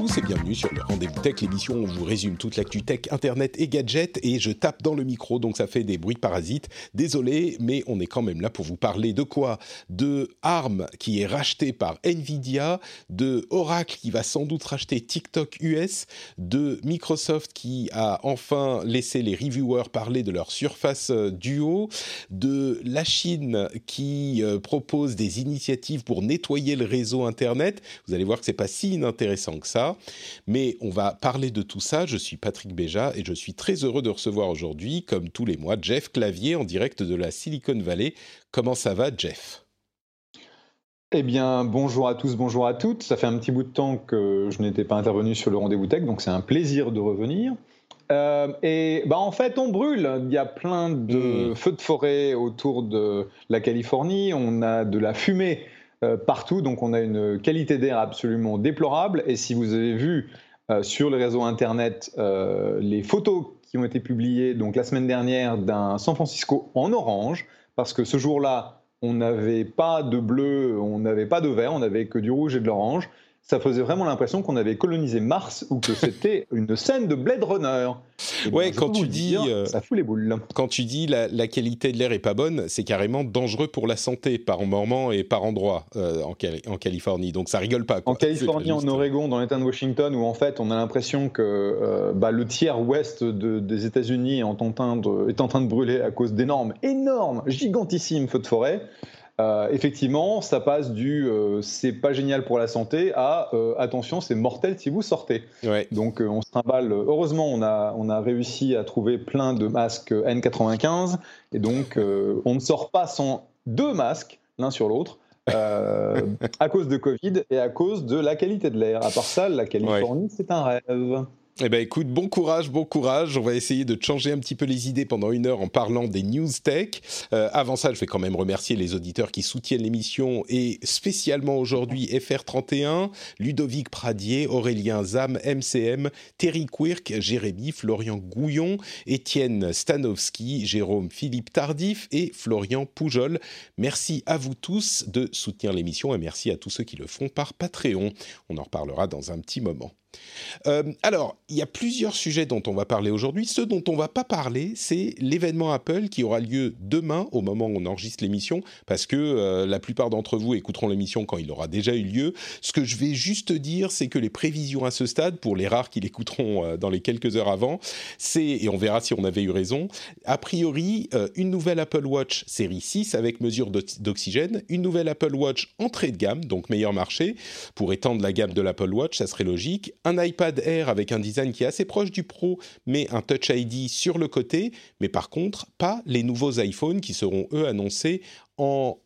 tous et bienvenue sur le Rendez-vous Tech, l'émission où on vous résume toute l'actu tech, internet et gadgets. Et je tape dans le micro, donc ça fait des bruits de parasites. Désolé, mais on est quand même là pour vous parler de quoi? De ARM qui est racheté par Nvidia, de Oracle qui va sans doute racheter TikTok US, de Microsoft qui a enfin laissé les reviewers parler de leur Surface euh, Duo, de la Chine qui euh, propose des initiatives pour nettoyer le réseau Internet. Vous allez voir que c'est pas si inintéressant que ça. Mais on va parler de tout ça. Je suis Patrick Béja et je suis très heureux de recevoir aujourd'hui, comme tous les mois, Jeff Clavier en direct de la Silicon Valley. Comment ça va, Jeff? Eh bien, bonjour à tous, bonjour à toutes. Ça fait un petit bout de temps que je n'étais pas intervenu sur le rendez-vous tech, donc c'est un plaisir de revenir. Euh, et bah en fait, on brûle. Il y a plein de feux de forêt autour de la Californie. On a de la fumée euh, partout, donc on a une qualité d'air absolument déplorable. Et si vous avez vu euh, sur le réseau Internet euh, les photos qui ont été publiées donc la semaine dernière d'un San Francisco en orange, parce que ce jour-là, on n'avait pas de bleu, on n'avait pas de vert, on n'avait que du rouge et de l'orange. Ça faisait vraiment l'impression qu'on avait colonisé Mars ou que c'était une scène de Blade Runner. Et Ouais, ben, je quand tu dis, dire, euh, ça fout les boules. Quand tu dis la, la qualité de l'air est pas bonne, c'est carrément dangereux pour la santé par moment et par endroit euh, en, Cali- en Californie. Donc ça rigole pas. quoi. En Californie, en Oregon, dans l'État de Washington, où en fait on a l'impression que euh, bah, le tiers ouest de- des États-Unis est en train de brûler à cause d'énormes, énormes, gigantissimes feux de forêt. Euh, effectivement, ça passe du euh, c'est pas génial pour la santé à euh, attention, c'est mortel si vous sortez. Ouais. Donc on se trimballe. Heureusement, on a, on a réussi à trouver plein de masques N95 et donc on ne sort pas sans deux masques l'un sur l'autre. à cause de Covid et à cause de la qualité de l'air. À part ça, la Californie, c'est un rêve. Eh ben écoute, bon courage, bon courage. On va essayer de changer un petit peu les idées pendant une heure en parlant des news tech. Euh, avant ça, je vais quand même remercier les auditeurs qui soutiennent l'émission et spécialement aujourd'hui FR31, Ludovic Pradier, Aurélien Zam, MCM, Terry Quirk, Jérémy, Florian Gouillon, Étienne Stanowski, Jérôme Philippe Tardif et Florian Poujol. Merci à vous tous de soutenir l'émission et merci à tous ceux qui le font par Patreon. On en reparlera dans un petit moment. Euh, alors, il y a plusieurs sujets dont on va parler aujourd'hui. Ce dont on va pas parler, c'est l'événement Apple qui aura lieu demain, au moment où on enregistre l'émission, parce que euh, la plupart d'entre vous écouteront l'émission quand il aura déjà eu lieu. Ce que je vais juste dire, c'est que les prévisions à ce stade, pour les rares qui l'écouteront euh, dans les quelques heures avant, c'est, et on verra si on avait eu raison, a priori, une nouvelle Apple Watch série 6 avec mesure d'ox- d'oxygène, une nouvelle Apple Watch entrée de gamme, donc meilleur marché, pour étendre la gamme de l'Apple Watch, ça serait logique. Un iPad Air avec un design qui est assez proche du Pro, mais un Touch ID sur le côté. Mais par contre, pas les nouveaux iPhones qui seront eux annoncés en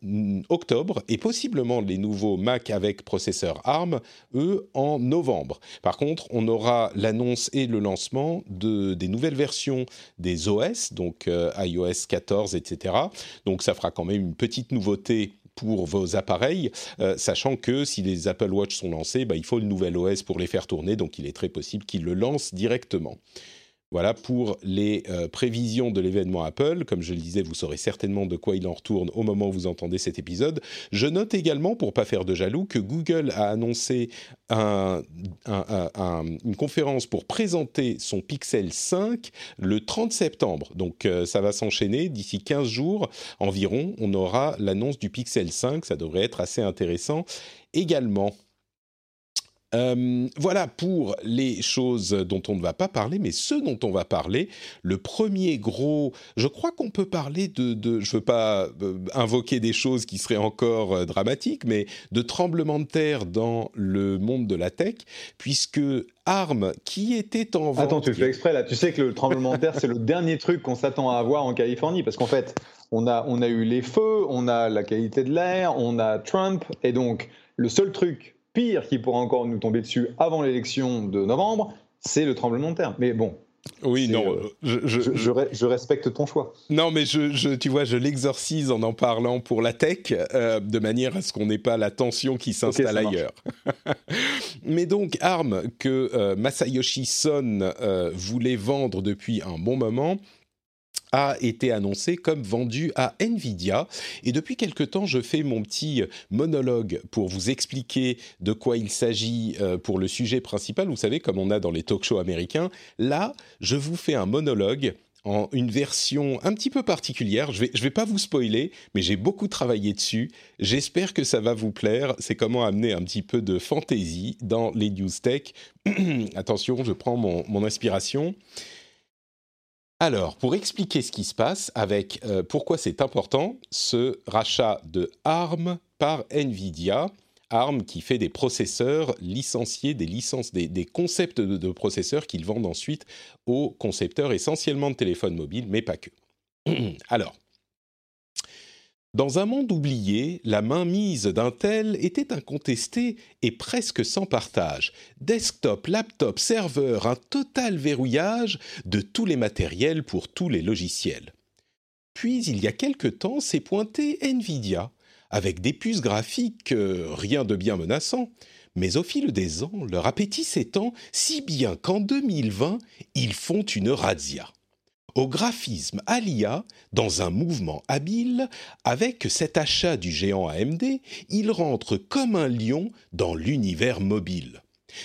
octobre et possiblement les nouveaux Mac avec processeur ARM, eux, en novembre. Par contre, on aura l'annonce et le lancement de, des nouvelles versions des OS, donc euh, iOS 14, etc. Donc ça fera quand même une petite nouveauté pour vos appareils, euh, sachant que si les Apple Watch sont lancés, bah, il faut le nouvel OS pour les faire tourner, donc il est très possible qu'ils le lancent directement. Voilà pour les euh, prévisions de l'événement Apple. Comme je le disais, vous saurez certainement de quoi il en retourne au moment où vous entendez cet épisode. Je note également, pour pas faire de jaloux, que Google a annoncé un- un- un- un- une conférence pour présenter son Pixel 5 le 30 septembre. Donc euh, ça va s'enchaîner. D'ici 15 jours environ, on aura l'annonce du Pixel 5. Ça devrait être assez intéressant également. Euh, voilà pour les choses dont on ne va pas parler, mais ce dont on va parler, le premier gros, je crois qu'on peut parler de, de je veux pas euh, invoquer des choses qui seraient encore euh, dramatiques, mais de tremblement de terre dans le monde de la tech, puisque ARM, qui était en vente... Attends, tu le fais exprès là, tu sais que le tremblement de terre, c'est le dernier truc qu'on s'attend à avoir en Californie, parce qu'en fait, on a, on a eu les feux, on a la qualité de l'air, on a Trump, et donc le seul truc pire qui pourrait encore nous tomber dessus avant l'élection de novembre, c'est le tremblement de terre. Mais bon. Oui, non, euh, je, je, je, respecte ton choix. Non, mais je, tu vois, je l'exorcise en en parlant pour la tech, euh, de manière à ce qu'on n'ait pas la tension qui s'installe ailleurs. mais donc, ARM que euh, Masayoshi Son voulait vendre depuis un bon moment, a été annoncé comme vendu à Nvidia. Et depuis quelque temps, je fais mon petit monologue pour vous expliquer de quoi il s'agit euh, pour le sujet principal. Vous savez, comme on a dans les talk shows américains, là, je vous fais un monologue en une version un petit peu particulière. Je vais, je vais pas vous spoiler, mais j'ai beaucoup travaillé dessus. J'espère que ça va vous plaire. C'est comment amener un petit peu de fantaisie dans les news tech. Attention, je prends mon, mon inspiration. Alors, pour expliquer ce qui se passe avec euh, pourquoi c'est important, ce rachat de ARM par Nvidia, ARM qui fait des processeurs licenciés, des licences, des, concepts de, de processeurs qu'ils vendent ensuite aux concepteurs essentiellement de téléphones mobiles, mais pas que. Alors, dans un monde oublié, la mainmise d'Intel était incontestée et presque sans partage. Desktop, laptop, serveur, un total verrouillage de tous les matériels pour tous les logiciels. Puis, il y a quelque temps, s'est pointé Nvidia, avec des puces graphiques, euh, rien de bien menaçant, mais au fil des ans, leur appétit s'étend si bien qu'en 2020, ils font une razzia au graphisme à l'IA dans un mouvement habile, avec cet achat du géant AMD, il rentre comme un lion dans l'univers mobile.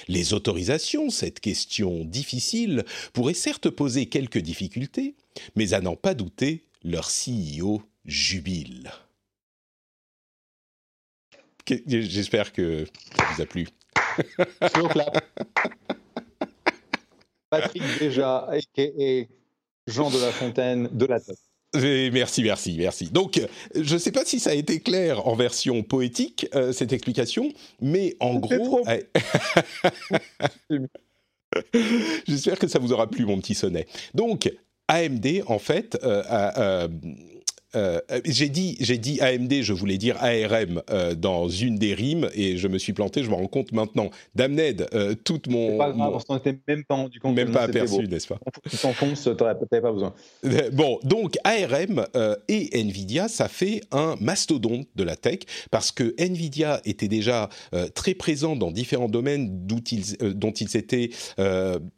Les autorisations, cette question difficile, pourrait certes poser quelques difficultés, mais à n'en pas douter, leur CEO jubile. J'espère que ça vous a plu. Patrick déjà, et Jean de La Fontaine de la tête. Merci, merci, merci. Donc, je ne sais pas si ça a été clair en version poétique, euh, cette explication, mais en gros... J'espère que ça vous aura plu, mon petit sonnet. Donc, AMD, en fait, euh, a, euh, j'ai dit, j'ai dit AMD, je voulais dire ARM euh, dans une des rimes et je me suis planté. Je me rends compte maintenant. Damned, euh, toute mon. Pas grave, on s'en était même pas rendu compte. Même pas aperçu, n'est-ce pas? Tu t'enfonces, t'avais pas besoin. Bon, donc ARM et Nvidia, ça fait un mastodonte de la tech parce que Nvidia était déjà très présent dans différents domaines ils, dont ils s'étaient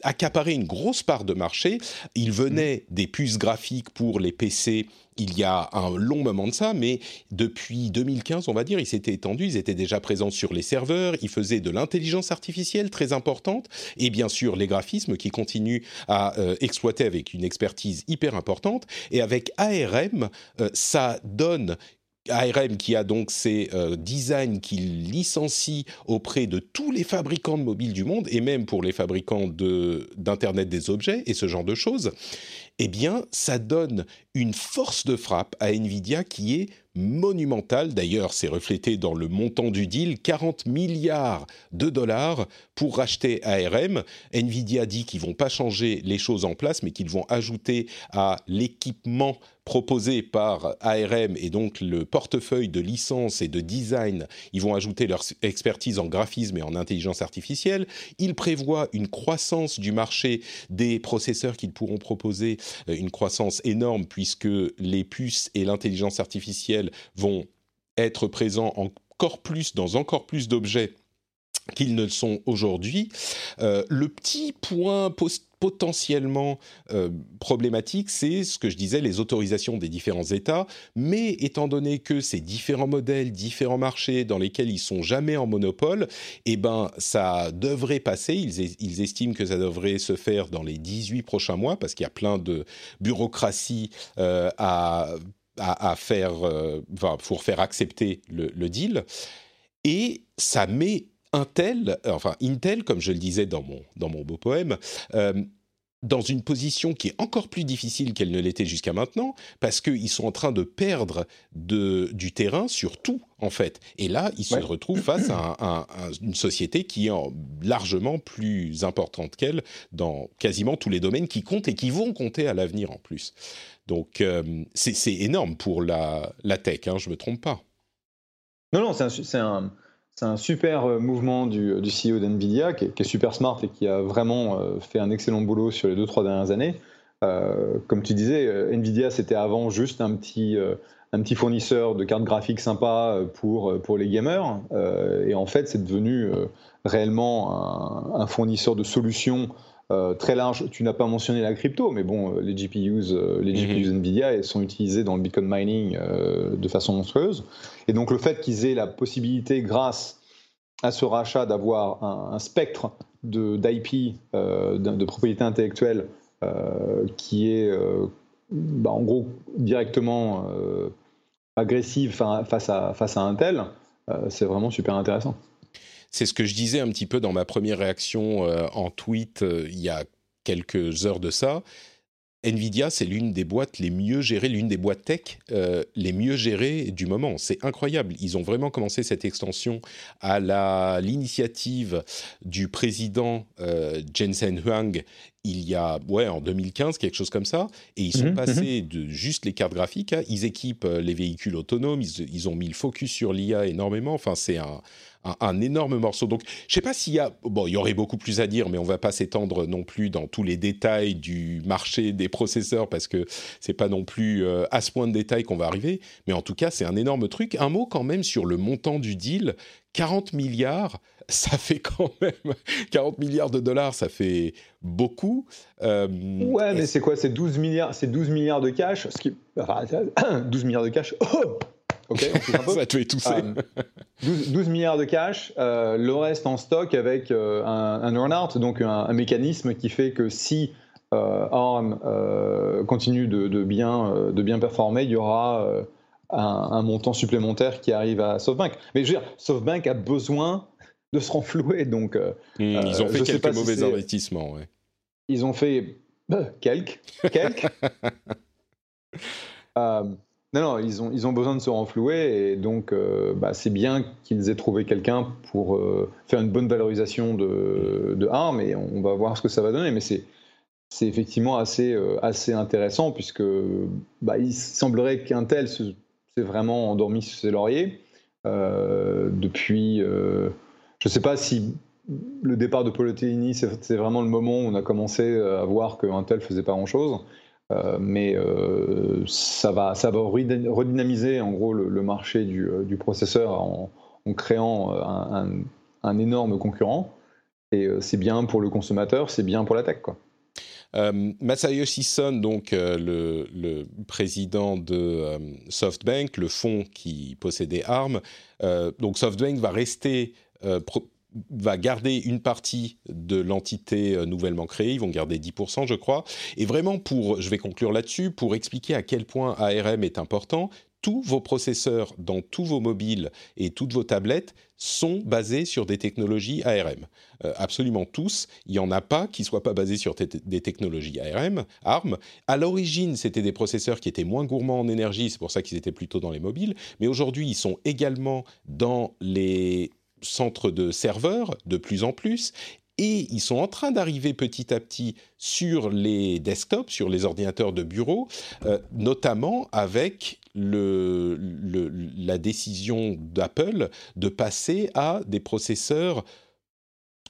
accaparé une grosse part de marché. Ils venaient des puces graphiques pour les PC il y a un long moment de ça, mais depuis 2015, on va dire, ils s'étaient étendus, ils étaient déjà présents sur les serveurs, ils faisaient de l'intelligence artificielle très importante, et bien sûr les graphismes qui continuent à euh, exploiter avec une expertise hyper importante. Et avec ARM, euh, ça donne ARM qui a donc ses euh, designs qu'il licencie auprès de tous les fabricants de mobiles du monde et même pour les fabricants d'Internet des objets et ce genre de choses eh bien, ça donne une force de frappe à Nvidia qui est monumentale. D'ailleurs, c'est reflété dans le montant du deal, 40 milliards de dollars pour racheter ARM. Nvidia dit qu'ils vont pas changer les choses en place, mais qu'ils vont ajouter à l'équipement proposé par ARM et donc le portefeuille de licences et de design, ils vont ajouter leur expertise en graphisme et en intelligence artificielle. Ils prévoient une croissance du marché des processeurs qu'ils pourront proposer, euh, une croissance énorme puisque les puces et l'intelligence artificielle vont être présents encore plus dans encore plus d'objets qu'ils ne le sont aujourd'hui. Euh, le petit point potentiellement euh, problématique, c'est ce que je disais, les autorisations des différents États, mais étant donné que ces différents modèles, différents marchés dans lesquels ils sont jamais en monopole, eh ben ça devrait passer, ils, estiment que ça devrait se faire dans les 18 prochains mois, parce qu'il y a plein de bureaucratie euh, à, à, faire, pour faire accepter le, le deal, et ça met Intel, enfin Intel, comme je le disais dans mon, dans mon beau poème, dans une position qui est encore plus difficile qu'elle ne l'était jusqu'à maintenant, parce qu'ils sont en train de perdre de, du terrain sur tout, en fait. Et là, ils se retrouvent face à, une société qui est largement plus importante qu'elle dans quasiment tous les domaines qui comptent et qui vont compter à l'avenir en plus. Donc, euh, c'est énorme pour la, la tech, hein, je ne me trompe pas. Non, non, c'est un, c'est un super euh, mouvement du, du CEO d'NVIDIA qui, qui, est super smart et qui a vraiment euh, fait un excellent boulot sur les deux, trois dernières années. Euh, comme tu disais, NVIDIA, c'était avant juste un petit, un petit fournisseur de cartes graphiques sympas pour, pour les gamers. et en fait, c'est devenu réellement un, fournisseur de solutions euh, très large. Tu n'as pas mentionné la crypto, mais bon, euh, les GPUs, euh, les GPUs mhm. Nvidia elles sont utilisés dans le Bitcoin mining de façon monstrueuse. Et donc le fait qu'ils aient la possibilité, grâce à ce rachat, d'avoir un, spectre d'IP, de, de, propriété intellectuelle, qui est bah, en gros directement agressive face à, face à Intel, c'est vraiment super intéressant. C'est ce que je disais un petit peu dans ma première réaction euh, en tweet euh, il y a quelques heures de ça. Nvidia, c'est l'une des boîtes les mieux gérées, l'une des boîtes tech euh, les mieux gérées du moment. C'est incroyable. Ils ont vraiment commencé cette extension à l'initiative du président Jensen Huang il y a, ouais, en 2015, quelque chose comme ça. Et ils sont mhm, passés mhm. de juste les cartes graphiques, ils équipent les véhicules autonomes, ils, ils ont mis le focus sur l'IA énormément. Enfin, c'est un, un, énorme morceau. Donc, je sais pas s'il y a, bon, il y aurait beaucoup plus à dire, mais on va pas s'étendre non plus dans tous les détails du marché des processeurs parce que c'est pas non plus euh, à ce point de détail qu'on va arriver. Mais en tout cas, c'est un énorme truc. Un mot quand même sur le montant du deal. 40 milliards, ça fait quand même 40 milliards de dollars, ça fait beaucoup. Euh, ouais, mais c'est quoi? C'est 12 milliards, c'est 12 milliards de cash, ce qui, enfin, 12 milliards de cash. Oh Ok, on Ça tout ça. 12, milliards de cash, euh, le reste en stock avec euh, un, un earn-out, donc un, mécanisme qui fait que si euh, ARM continue de, bien, de bien performer, il y aura un, montant supplémentaire qui arrive à SoftBank. Mais je veux dire, SoftBank a besoin de se renflouer, donc... Hmm, ils ont fait quelques mauvais investissements, ouais. Ils ont fait quelques, quelques. Non, non, ils ont, ils ont besoin de se renflouer et donc euh, bah, c'est bien qu'ils aient trouvé quelqu'un pour euh, faire une bonne valorisation de, de ARM et on va voir ce que ça va donner. Mais c'est, c'est effectivement assez, euh, assez intéressant puisque bah, il semblerait qu'Intel s'est vraiment endormi sur ses lauriers depuis. Je ne sais pas si le départ de Paul c'est, vraiment le moment où on a commencé à voir que Intel faisait pas grand-chose. Euh, mais euh, ça va, ça va redynamiser en gros le, marché du, euh, processeur en, créant un, énorme concurrent. Et c'est bien pour le consommateur, c'est bien pour la tech, quoi. Masayoshi Son, donc le, le, président de SoftBank, le fonds qui possédait ARM, donc SoftBank va rester va garder une partie de l'entité euh, nouvellement créée, ils vont garder 10% je crois, et vraiment pour, je vais conclure là-dessus, pour expliquer à quel point ARM est important, tous vos processeurs dans tous vos mobiles et toutes vos tablettes sont basés sur des technologies ARM. Euh, absolument tous. Il n'y en a pas qui ne soient pas basés sur des technologies ARM. ARM. À l'origine, c'était des processeurs qui étaient moins gourmands en énergie, c'est pour ça qu'ils étaient plutôt dans les mobiles. Mais aujourd'hui, ils sont également dans les centres de serveurs de plus en plus et ils sont en train d'arriver petit à petit sur les desktops, sur les ordinateurs de bureau, euh, notamment avec la décision d'Apple de passer à des processeurs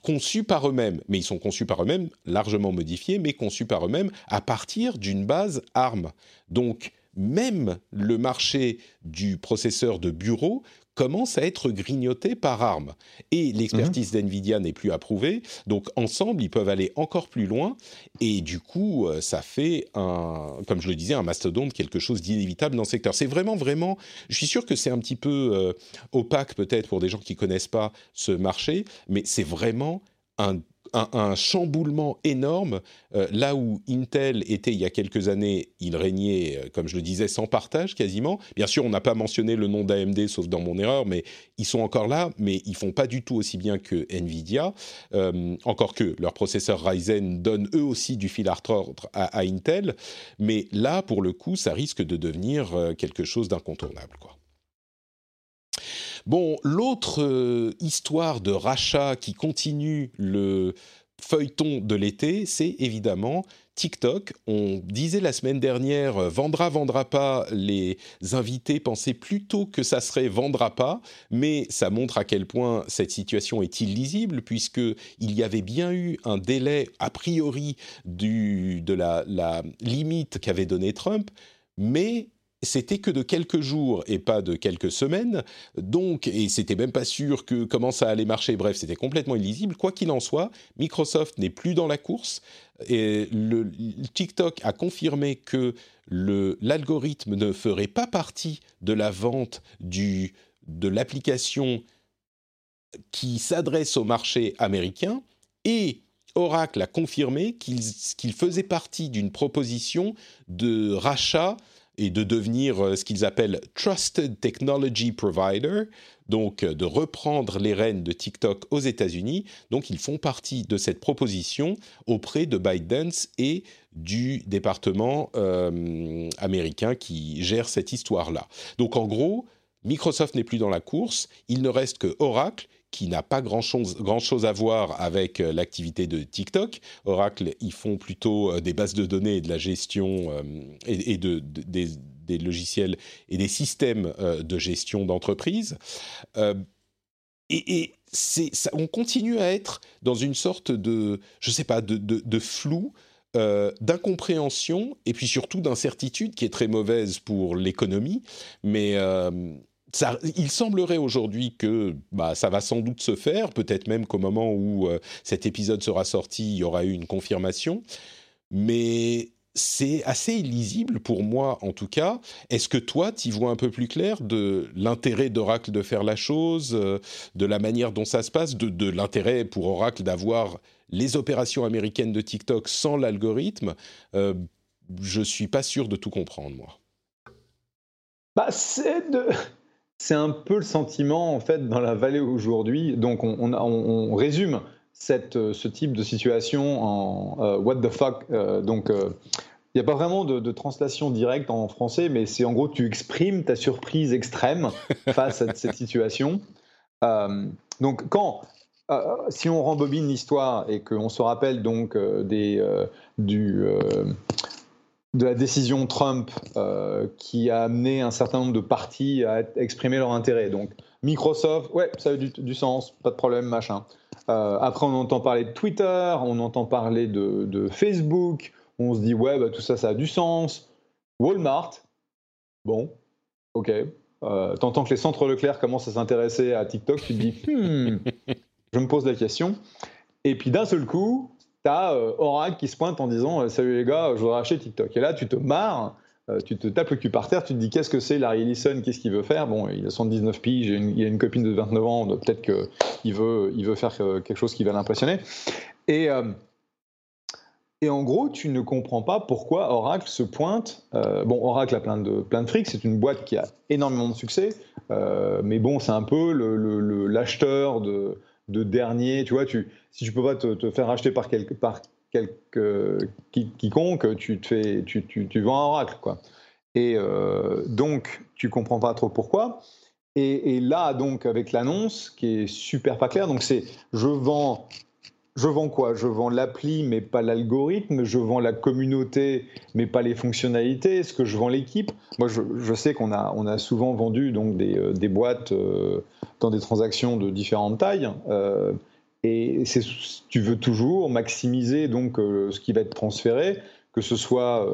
conçus par eux-mêmes, mais ils sont conçus par eux-mêmes, largement modifiés, mais conçus par eux-mêmes à partir d'une base ARM. Donc, même le marché du processeur de bureau commence à être grignoté par ARM. Et l'expertise mhm. d'NVIDIA n'est plus approuvée, donc ensemble, ils peuvent aller encore plus loin, et du coup, euh, ça fait, un, comme je le disais, un mastodonte, quelque chose d'inévitable dans le secteur. C'est vraiment, vraiment, je suis sûr que c'est un petit peu euh, opaque peut-être pour des gens qui connaissent pas ce marché, mais c'est vraiment un un, chamboulement énorme. Euh, là où Intel était il y a quelques années, il régnait, euh, comme je le disais, sans partage quasiment. Bien sûr, on n'a pas mentionné le nom d'AMD, sauf dans mon erreur, mais ils sont encore là, mais ils font pas du tout aussi bien que Nvidia. Euh, encore que leurs processeurs Ryzen donnent eux aussi du fil à retordre à, Intel. Mais là, pour le coup, ça risque de devenir quelque chose d'incontournable, quoi. Bon, l'autre euh, histoire de rachat qui continue le feuilleton de l'été, c'est évidemment TikTok. On disait la semaine dernière euh, vendra, vendra pas. Les invités pensaient plutôt que ça serait vendra pas, mais ça montre à quel point cette situation est illisible puisque il y avait bien eu un délai a priori de la, la limite qu'avait donné Trump, mais c'était que de quelques jours et pas de quelques semaines. Donc, et c'était même pas sûr que comment ça allait marcher. Bref, c'était complètement illisible. Quoi qu'il en soit, Microsoft n'est plus dans la course. Et le, TikTok a confirmé que l'algorithme ne ferait pas partie de la vente du, de l'application qui s'adresse au marché américain. Et Oracle a confirmé qu'il faisait partie d'une proposition de rachat et de devenir euh, ce qu'ils appellent Trusted Technology Provider, donc euh, de reprendre les rênes de TikTok aux États-Unis. Donc ils font partie de cette proposition auprès de ByteDance et du département euh, américain qui gère cette histoire-là. Donc en gros, Microsoft n'est plus dans la course, il ne reste que Oracle qui n'a pas grand-chose grand chose à voir avec euh, l'activité de TikTok. Oracle, ils font plutôt euh, des bases de données et de la gestion euh, et, de, des, logiciels et des systèmes de gestion d'entreprise. et, ça, on continue à être dans une sorte de, je sais pas, de, de flou. d'incompréhension et puis surtout d'incertitude qui est très mauvaise pour l'économie, mais il semblerait aujourd'hui que bah, ça va sans doute se faire, peut-être même qu'au moment où euh, cet épisode sera sorti, il y aura eu une confirmation. Mais c'est assez illisible pour moi en tout cas. Est-ce que toi, tu vois un peu plus clair de l'intérêt d'Oracle de faire la chose, euh, de la manière dont ça se passe, de, l'intérêt pour Oracle d'avoir les opérations américaines de TikTok sans l'algorithme? Euh, Je suis pas sûr de tout comprendre, moi. Bah, c'est de c'est un peu le sentiment en fait dans la vallée aujourd'hui. Donc on, résume cette, euh, ce type de situation en euh, what the fuck. Euh, donc il n'y a pas vraiment de, translation directe en français, mais c'est en gros tu exprimes ta surprise extrême face à cette situation. donc quand si on rembobine l'histoire et qu'on se rappelle donc des, du, de la décision Trump euh, qui a amené un certain nombre de partis à exprimer leur intérêt. Donc Microsoft, ouais, ça a du, sens, pas de problème, machin. Euh, après, on entend parler de Twitter, on entend parler de, Facebook, on se dit, ouais, bah, tout ça, ça a du sens. Walmart, bon, ok. Euh, T'entends que les centres Leclerc commencent à s'intéresser à TikTok, tu te dis, hmm, je me pose la question. Et puis d'un seul coup, tu as euh, Oracle qui se pointe en disant euh, Salut les gars, je voudrais acheter TikTok. Et là, tu te marres, euh, tu te tapes le cul par terre, tu te dis Qu'est-ce que c'est Larry Ellison Qu'est-ce qu'il veut faire? Bon, il a 79 piges, il a une copine de 29 ans, peut-être qu'il veut, il veut faire quelque chose qui va l'impressionner. Et. Et en gros, tu ne comprends pas pourquoi Oracle se pointe. bon, Oracle a plein de, plein de fric, c'est une boîte qui a énormément de succès, mais bon, c'est un peu l'acheteur le, de, de dernier. Tu vois, tu, si tu peux pas te, faire racheter par, quelque, par quelque, quiconque, tu, te fais, tu, tu, tu vends un oracle. Quoi. Et euh, donc, tu comprends pas trop pourquoi. Et, et là, donc, avec l'annonce qui est super pas claire, donc c'est je vends je vends quoi? Je vends l'appli, mais pas l'algorithme. Je vends la communauté, mais pas les fonctionnalités. Est-ce que je vends l'équipe? Moi, je, sais qu'on a, on a souvent vendu donc des, euh, boîtes euh, dans des transactions de différentes tailles. Euh, et tu veux toujours maximiser donc ce qui va être transféré, que ce soit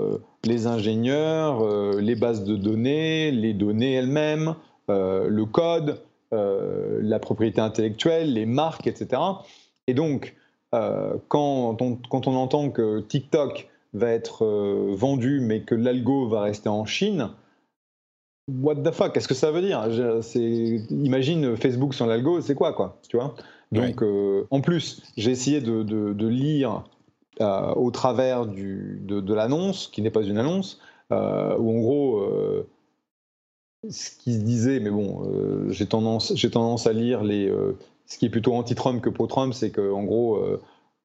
les ingénieurs, les bases de données, les données elles-mêmes, le code, la propriété intellectuelle, les marques, etc. Et donc, euh, quand, on, quand, on, entend que TikTok va être euh, vendu, mais que l'algo va rester en Chine, what the fuck Qu'est-ce que ça veut dire? Imagine Facebook sans l'algo, c'est quoi, quoi Tu vois? Donc, euh, en plus, j'ai essayé de, de- de lire au travers du, de, de l'annonce, qui n'est pas une annonce, où en gros, ce qui se disait, mais bon, j'ai tendance, tendance à lire les, ce qui est plutôt anti-Trump que pro-Trump, c'est qu'en gros, euh,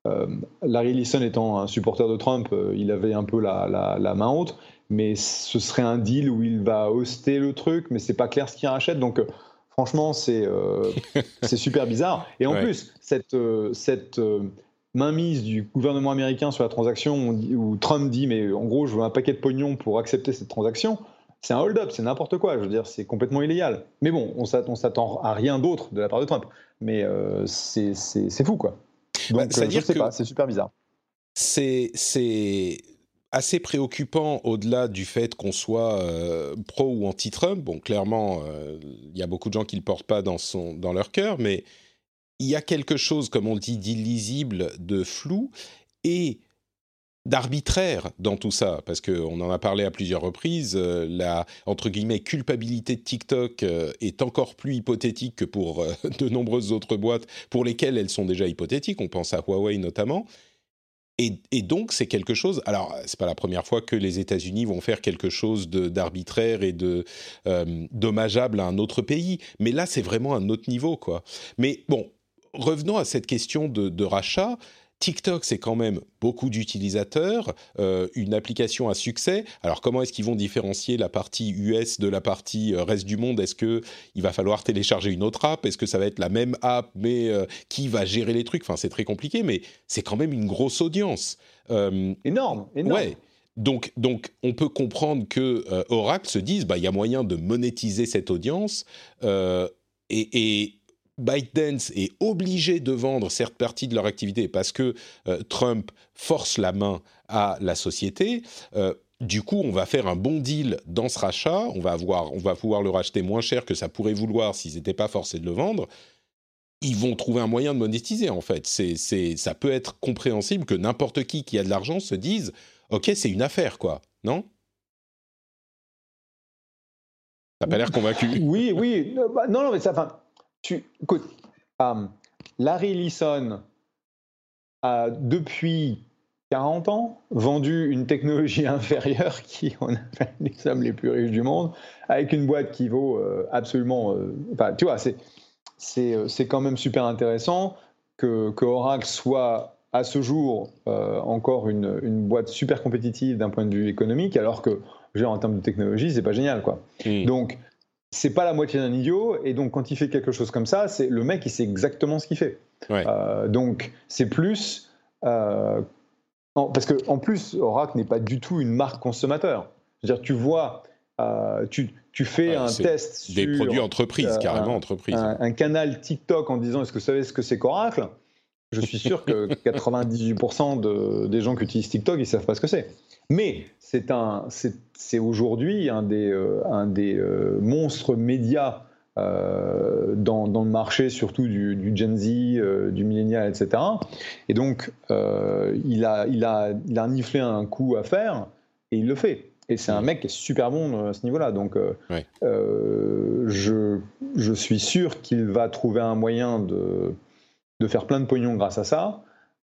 euh, Larry Ellison étant un supporter de Trump, euh, il avait un peu la, la- la main haute, mais ce serait un deal où il va hoster le truc, mais c'est pas clair ce qu'il rachète, donc franchement, c'est c'est super bizarre. Et en Ouais. plus, cette, cette mainmise du gouvernement américain sur la transaction, où Trump dit, mais en gros, je veux un paquet de pognon pour accepter cette transaction, c'est un hold-up, c'est n'importe quoi. Je veux dire, c'est complètement illégal. Mais bon, on s'att- on s'attend à rien d'autre de la part de Trump. Mais euh, c'est fou, quoi. Donc, Bah, je sais que- pas, c'est super bizarre. c'est assez préoccupant au-delà du fait qu'on soit euh, pro ou anti-Trump. Bon, clairement, il y a beaucoup de gens qui le portent pas dans son dans leur cœur, mais il y a quelque chose, comme on le dit, d'illisible, de flou et d'arbitraire dans tout ça, parce qu'on en a parlé à plusieurs reprises, euh, la, entre guillemets, culpabilité de TikTok euh, est encore plus hypothétique que pour euh, de nombreuses autres boîtes pour lesquelles elles sont déjà hypothétiques, on pense à Huawei notamment, et, donc, c'est quelque chose. Alors, c'est pas la première fois que les États-Unis vont faire quelque chose d'arbitraire et de dommageable à un autre pays. Mais là, c'est vraiment un autre niveau, quoi. Mais bon, revenons à cette question de rachat. TikTok, c'est quand même beaucoup d'utilisateurs, euh, une application à succès. Alors, comment est-ce qu'ils vont différencier la partie US de la partie euh, reste du monde? Est-ce que il va falloir télécharger une autre app? Est-ce que ça va être la même app, mais euh, qui va gérer les trucs? Enfin, c'est très compliqué, mais c'est quand même une grosse audience. Euh, Énorme, énorme. Ouais. Donc, donc, on peut comprendre que Oracle se dise, bah, il y a moyen de monétiser cette audience et, et ByteDance est obligé de vendre certaines parties de leur activité parce que euh, Trump force la main à la société. Euh, du coup, on va faire un bon deal dans ce rachat. On va avoir, on va pouvoir le racheter moins cher que ça pourrait vouloir s'ils n'étaient pas forcés de le vendre. Ils vont trouver un moyen de monétiser en fait. C'est, c'est, ça peut être compréhensible que n'importe qui qui a de l'argent se dise, ok, c'est une affaire quoi, non? T'as pas l'air convaincu. Oui, oui. bah, non, non, mais ça. Enfin, tu, écoute, Larry Ellison a depuis 40 ans vendu une technologie inférieure qui en a fait les sommes les plus riches du monde, avec une boîte qui vaut euh, absolument. euh, Enfin, tu vois, c'est c'est euh, c'est quand même super intéressant que, que Oracle soit à ce jour euh, encore une, une boîte super compétitive d'un point de vue économique, alors que, en termes de technologie, c'est pas génial, quoi. Donc, c'est pas la moitié d'un idiot, et donc quand il fait quelque chose comme ça, c'est le mec, il sait exactement ce qu'il fait. Ouais. Euh, donc, c'est plus. euh, en- parce que en plus, Oracle n'est pas du tout une marque consommateur. C'est-à-dire, tu vois, euh, tu, tu fais Ouais, un test Des sur produits entreprises, carrément entreprises. un, un canal TikTok en disant est-ce que vous savez ce que c'est qu'Oracle? Je suis sûr que 98% de- des gens qui utilisent TikTok, ils savent pas ce que c'est. Mais c'est un, c'est aujourd'hui un des, euh, un des euh, monstres médias euh, dans, dans le marché, surtout du, du Gen Z, du millénial, etc. Et donc, il, a, il, a, il a niflé un coup à faire et il le fait. Et c'est un mec qui est super bon à ce niveau-là. Donc, je, je suis sûr qu'il va trouver un moyen de, de faire plein de pognon grâce à ça.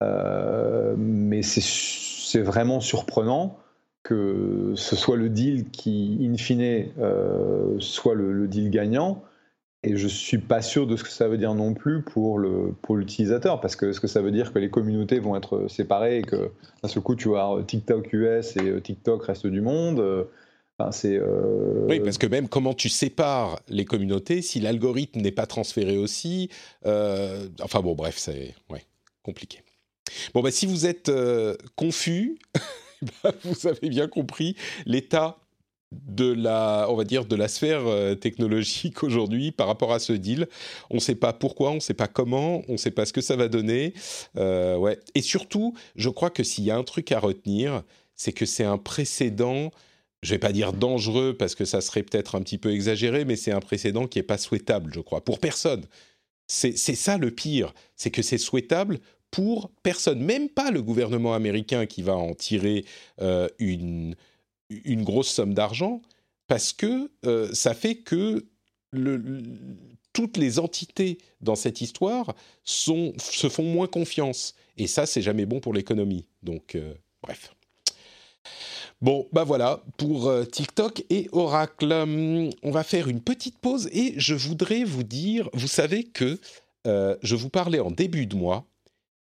Euh, mais c'est vraiment surprenant que ce soit le deal qui, in fine, euh, soit le, deal gagnant. Et je suis pas sûr de ce que ça veut dire non plus pour le pour l'utilisateur, parce que est-ce que ça veut dire que les communautés vont être séparées et que d'un seul coup tu vas avoir TikTok US et euh, TikTok reste du monde euh, Oui, parce que même comment tu sépares les communautés, si l'algorithme n'est pas transféré aussi, euh, enfin bon, bref, c'est compliqué. Bon, bah, si vous êtes euh, confus, bah, vous avez bien compris l'état de la, on va dire, de la sphère technologique aujourd'hui par rapport à ce deal. On ne sait pas pourquoi, on ne sait pas comment, on ne sait pas ce que ça va donner. Ouais. Et surtout, je crois que s'il y a un truc à retenir, c'est que c'est un précédent je vais pas dire dangereux parce que ça serait peut-être un petit peu exagéré, mais c'est un précédent qui est pas souhaitable, je crois, pour personne. C'est ça le pire, c'est que c'est souhaitable pour personne, même pas le gouvernement américain qui va en tirer euh, une, grosse somme d'argent, parce que euh, ça fait que toutes les entités dans cette histoire se font moins confiance. Et ça, c'est jamais bon pour l'économie. Donc, euh, bref. Bon, bah voilà, pour euh, TikTok et Oracle. Hum, on va faire une petite pause et je voudrais vous dire, vous savez que euh, je vous parlais en début de mois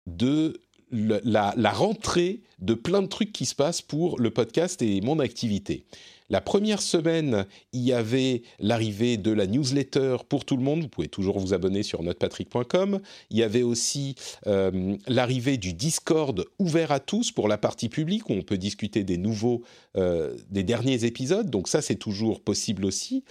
de la, rentrée de plein de trucs qui se passent pour le podcast et mon activité. La première semaine, il y avait l'arrivée de la newsletter pour tout le monde. Vous pouvez toujours vous abonner sur notrepatrick.com. Il y avait aussi euh, l'arrivée du Discord ouvert à tous pour la partie publique où on peut discuter des nouveaux, euh, des derniers épisodes. Donc ça, c'est toujours possible aussi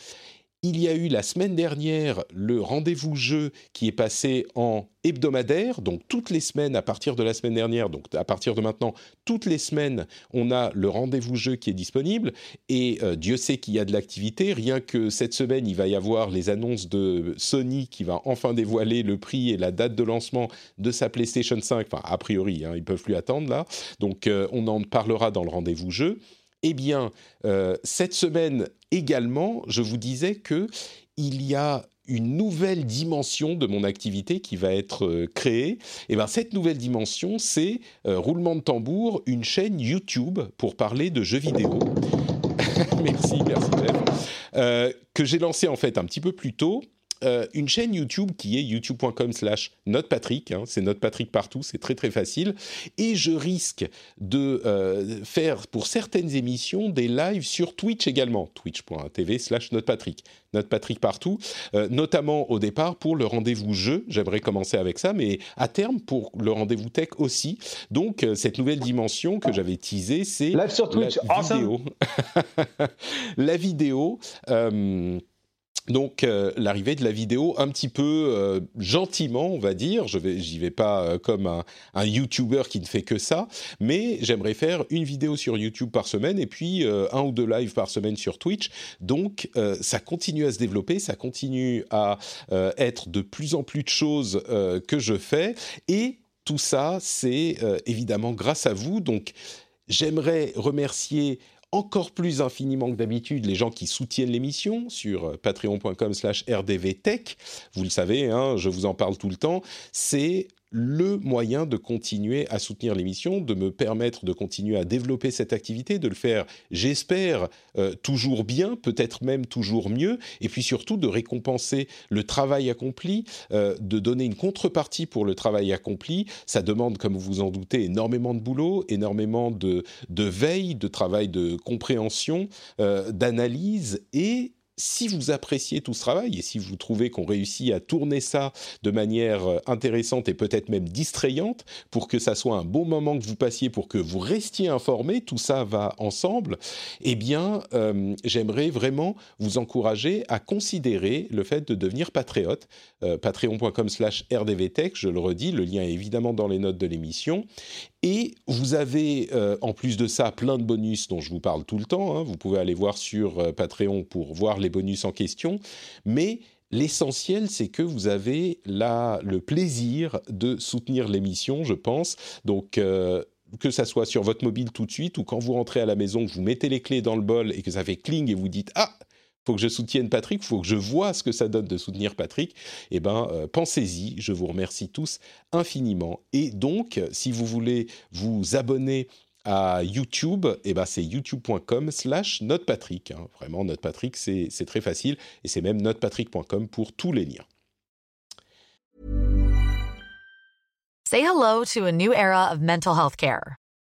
il y a eu la semaine dernière le rendez-vous jeu qui est passé en hebdomadaire, donc toutes les semaines à partir de la semaine dernière, donc à partir de maintenant, toutes les semaines, on a le rendez-vous jeu qui est disponible et euh, Dieu sait qu'il y a de l'activité. Rien que cette semaine, il va y avoir les annonces de Sony qui va enfin dévoiler le prix et la date de lancement de sa PlayStation 5. Enfin, a priori, hein, ils peuvent plus attendre là. Donc, euh, on en parlera dans le rendez-vous jeu. Eh bien, euh, cette semaine également, je vous disais que il y a une nouvelle dimension de mon activité qui va être euh, créée. Et eh bien cette nouvelle dimension, c'est euh, roulement de tambour, une chaîne YouTube pour parler de jeux vidéo. merci, merci Jeff. que j'ai lancé en fait un petit peu plus tôt euh, une chaîne YouTube qui est youtube.com slash notepatrick, hein, c'est notepatrick partout, c'est très très facile, et je risque de euh, faire pour certaines émissions des lives sur Twitch également, twitch.tv slash notepatrick, notepatrick partout, euh, notamment au départ pour le rendez-vous jeu, j'aimerais commencer avec ça, mais à terme pour le rendez-vous tech aussi, donc cette nouvelle dimension que j'avais teasée, c'est live sur Twitch, la vidéo. la vidéo donc euh, l'arrivée de la vidéo un petit peu euh, gentiment, on va dire. Je vais, j'y vais pas euh, comme un, un YouTuber qui ne fait que ça, mais j'aimerais faire une vidéo sur YouTube par semaine et puis un ou deux lives par semaine sur Twitch. Donc ça continue à se développer, ça continue à être de plus en plus de choses que je fais et tout ça, c'est évidemment grâce à vous. Donc j'aimerais remercier encore plus infiniment que d'habitude les gens qui soutiennent l'émission sur euh, patreon.com slash rdvtech. Vous le savez, hein, je vous en parle tout le temps. C'est le moyen de continuer à soutenir l'émission, de me permettre de continuer à développer cette activité, de le faire, j'espère, euh, toujours bien, peut-être même toujours mieux, et puis surtout de récompenser le travail accompli, euh, de donner une contrepartie pour le travail accompli. Ça demande, comme vous vous en doutez, énormément de boulot, énormément de, veille, de travail de compréhension, euh, d'analyse et si vous appréciez tout ce travail et si vous trouvez qu'on réussit à tourner ça de manière euh, intéressante et peut-être même distrayante pour que ça soit un bon moment que vous passiez, pour que vous restiez informé, tout ça va ensemble, eh bien, euh, j'aimerais vraiment vous encourager à considérer le fait de devenir patriote. Euh, Patreon.com slash rdvtech, je le redis, le lien est évidemment dans les notes de l'émission. Et vous avez, euh, en plus de ça, plein de bonus dont je vous parle tout le temps. Hein. Vous pouvez aller voir sur euh, Patreon pour voir les bonus en question. Mais l'essentiel, c'est que vous avez là le plaisir de soutenir l'émission, je pense. Donc, euh, que ça soit sur votre mobile tout de suite ou quand vous rentrez à la maison, que vous mettez les clés dans le bol et que ça fait cling et vous dites Ah, faut que je soutienne Patrick, faut que je vois ce que ça donne de soutenir Patrick, eh ben, euh, pensez-y. Je vous remercie tous infiniment. Et donc, si vous voulez vous abonner à YouTube, eh ben, c'est youtube.com slash notepatrick. Hein. Vraiment, notepatrick, c'est très facile. Et c'est même notepatrick.com pour tous les liens. Say hello to a new era of mental health care.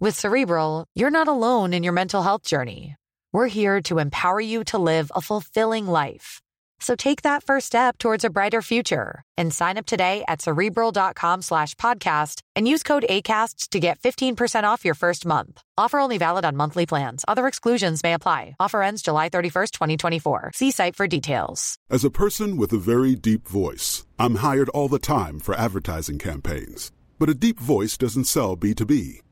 With Cerebral, you're not alone in your mental health journey. We're here to empower you to live a fulfilling life. So take that first step towards a brighter future and sign up today at cerebral.com slash podcast and use code ACasts to get 15% off your first month. Offer only valid on monthly plans. Other exclusions may apply. Offer ends July 31st, 2024. See site for details. As a person with a very deep voice, I'm hired all the time for advertising campaigns. But a deep voice doesn't sell B2B,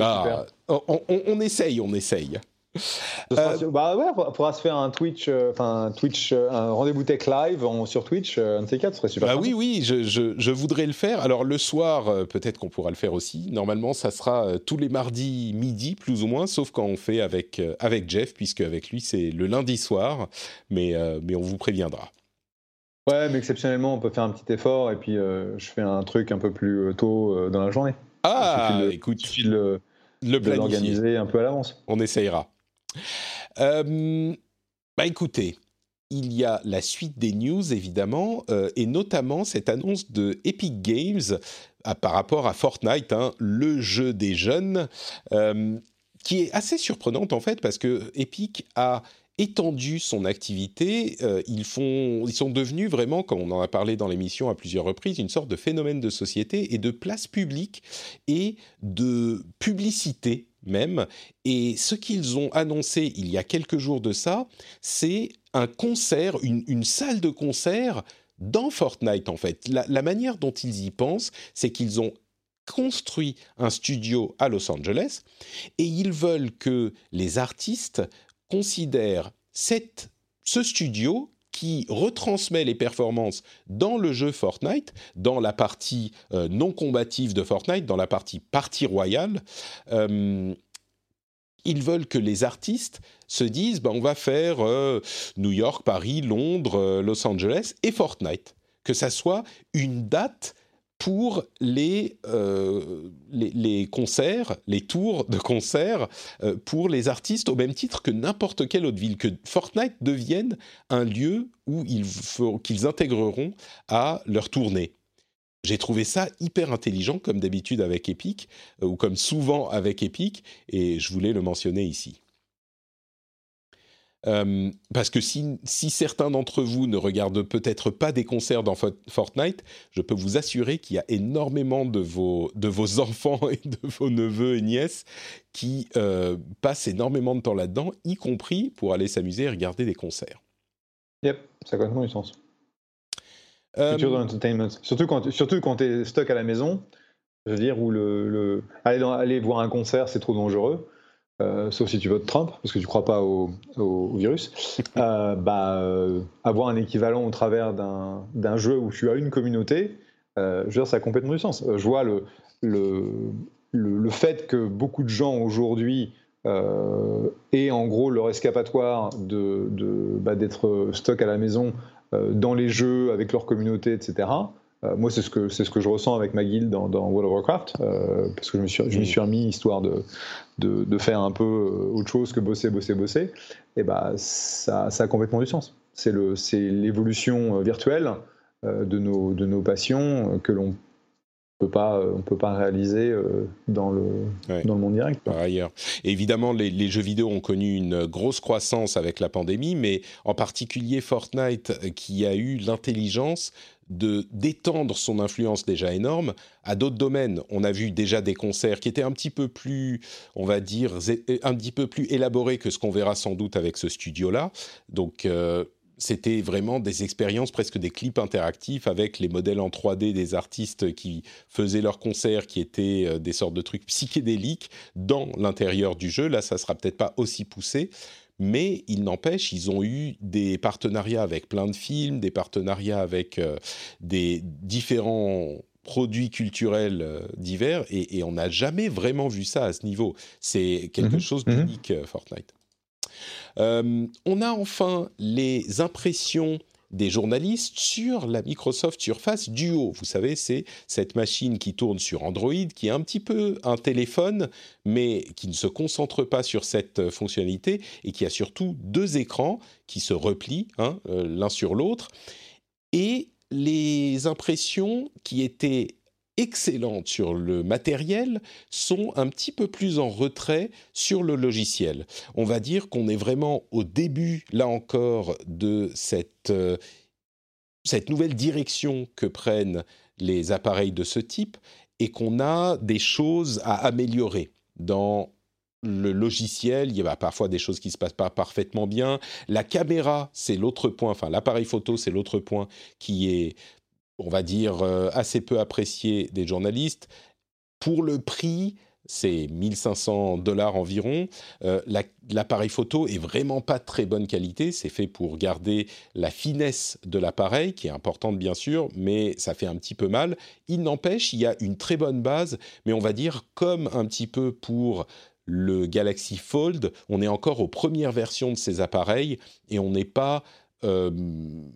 Ah, on, on- on essaye, on essaye. Euh, sur- bah ouais, on pourra se faire un Twitch, euh, enfin un Twitch, euh, un rendez-vous tech live en- sur Twitch, un de ces quatre, ce serait super. Bah oui, oui, je, je- je voudrais le faire. Alors le soir, peut-être qu'on pourra le faire aussi. Normalement, ça sera tous les mardis midi, plus ou moins, sauf quand on fait avec, avec Jeff, puisque avec lui, c'est le lundi soir. Mais, mais on vous préviendra. Ouais, mais exceptionnellement, on peut faire un petit effort et puis je fais un truc un peu plus tôt dans la journée. Ah, il suffit de, écoute, il suffit de le- le planifier. l'organiser un peu à l'avance. On essayera. Euh, bah écoutez, il y a la suite des news évidemment, euh, et notamment cette annonce de Epic Games à- par rapport à Fortnite, hein, le jeu des jeunes, euh, qui est assez surprenante en fait parce que Epic a étendu son activité, euh, ils, sont devenus vraiment, comme on en a parlé dans l'émission à plusieurs reprises, une sorte de phénomène de société et de place publique et de publicité même. Et ce qu'ils ont annoncé il y a quelques jours de ça, c'est un concert, une, salle de concert dans Fortnite en fait. La manière dont ils y pensent, c'est qu'ils ont construit un studio à Los Angeles et ils veulent que les artistes considèrent cette, ce studio qui retransmet les performances dans le jeu Fortnite, dans la partie euh, non combative de Fortnite, dans la partie partie royale. euh, ils veulent que les artistes se disent bah, on va faire euh, New York, Paris, Londres, Los Angeles et Fortnite. Que ça soit une date pour les, euh, les, les concerts, les tours de concerts euh, pour les artistes au même titre que n'importe quelle autre ville, que Fortnite devienne un lieu où ils qu'ils intégreront à leur tournée. J'ai trouvé ça hyper intelligent, comme d'habitude avec Epic, euh, ou comme souvent avec Epic, et je voulais le mentionner ici. Euh, parce que si, si certains d'entre vous ne regardent peut-être pas des concerts dans Fo- Fortnite, je peux vous assurer qu'il y a énormément de vos, de vos enfants et de vos neveux et nièces qui euh, passent énormément de temps là-dedans, y compris pour aller s'amuser et regarder des concerts. Yep, ça a complètement du sens. Euh, Future de l'entertainment. Surtout quand, surtout quand tu es stock à la maison, je veux dire, où le, le- aller, dans- aller voir un concert, c'est trop dangereux. Euh, sauf si tu votes Trump, parce que tu crois pas au, au- au virus. Euh, bah, euh, avoir un équivalent au travers d'un jeu où tu as une communauté, je veux dire, ça a complètement du sens. Je vois le, le, le, le fait que beaucoup de gens aujourd'hui aient en gros leur escapatoire de, de- bah, d'être stock à la maison dans les jeux avec leur communauté, etc. Euh, moi, c'est ce que c'est ce que je ressens avec ma guilde dans, dans World of Warcraft, euh, parce que je me suis je m'y suis remis histoire de, de, de faire un peu euh, autre chose que bosser, bosser, bosser. Et bah ça, ça a complètement du sens. C'est le c'est l'évolution virtuelle de nos de nos passions que l'on peut pas on peut pas réaliser dans le Ouais. dans le monde direct. par ailleurs. Évidemment, les, les jeux vidéo ont connu une grosse croissance avec la pandémie, mais en particulier Fortnite, qui a eu l'intelligence de d'étendre son influence déjà énorme à d'autres domaines. On a vu déjà des concerts qui étaient un petit peu plus, on va dire, un petit peu plus élaborés que ce qu'on verra sans doute avec ce studio-là. Donc euh, c'était vraiment des expériences, presque des clips interactifs avec les modèles en 3D des artistes qui faisaient leurs concerts, qui étaient euh, des sortes de trucs psychédéliques dans l'intérieur du jeu. Là, ça sera peut-être pas aussi poussé, mais il n'empêche, ils ont eu des partenariats avec plein de films, des partenariats avec euh, des différents produits culturels euh, divers, et, on n'a jamais vraiment vu ça à ce niveau. C'est quelque Mhm, chose mhm. d'unique, euh, Fortnite. On a enfin les impressions des journalistes sur la Microsoft Surface Duo. Vous savez, c'est cette machine qui tourne sur Android, qui est un petit peu un téléphone, mais qui ne se concentre pas sur cette euh, fonctionnalité et qui a surtout deux écrans qui se replient hein, euh, l'un sur l'autre. Et les impressions qui étaient excellentes sur le matériel sont un petit peu plus en retrait sur le logiciel. On va dire qu'on est vraiment au début, là encore, de cette, euh, cette nouvelle direction que prennent les appareils de ce type et qu'on a des choses à améliorer dans le logiciel, il y a parfois des choses qui se passent pas parfaitement bien. La caméra, c'est l'autre point, enfin l'appareil photo, c'est l'autre point qui est, on va dire, euh, assez peu apprécié des journalistes. Pour le prix, c'est 1500 dollars environ. Euh, la- l'appareil photo est vraiment pas très bonne qualité. C'est fait pour garder la finesse de l'appareil, qui est importante bien sûr, mais ça fait un petit peu mal. Il n'empêche, il y a une très bonne base, mais on va dire comme un petit peu pour le Galaxy Fold, on est encore aux premières versions de ces appareils et on n'est pas euh,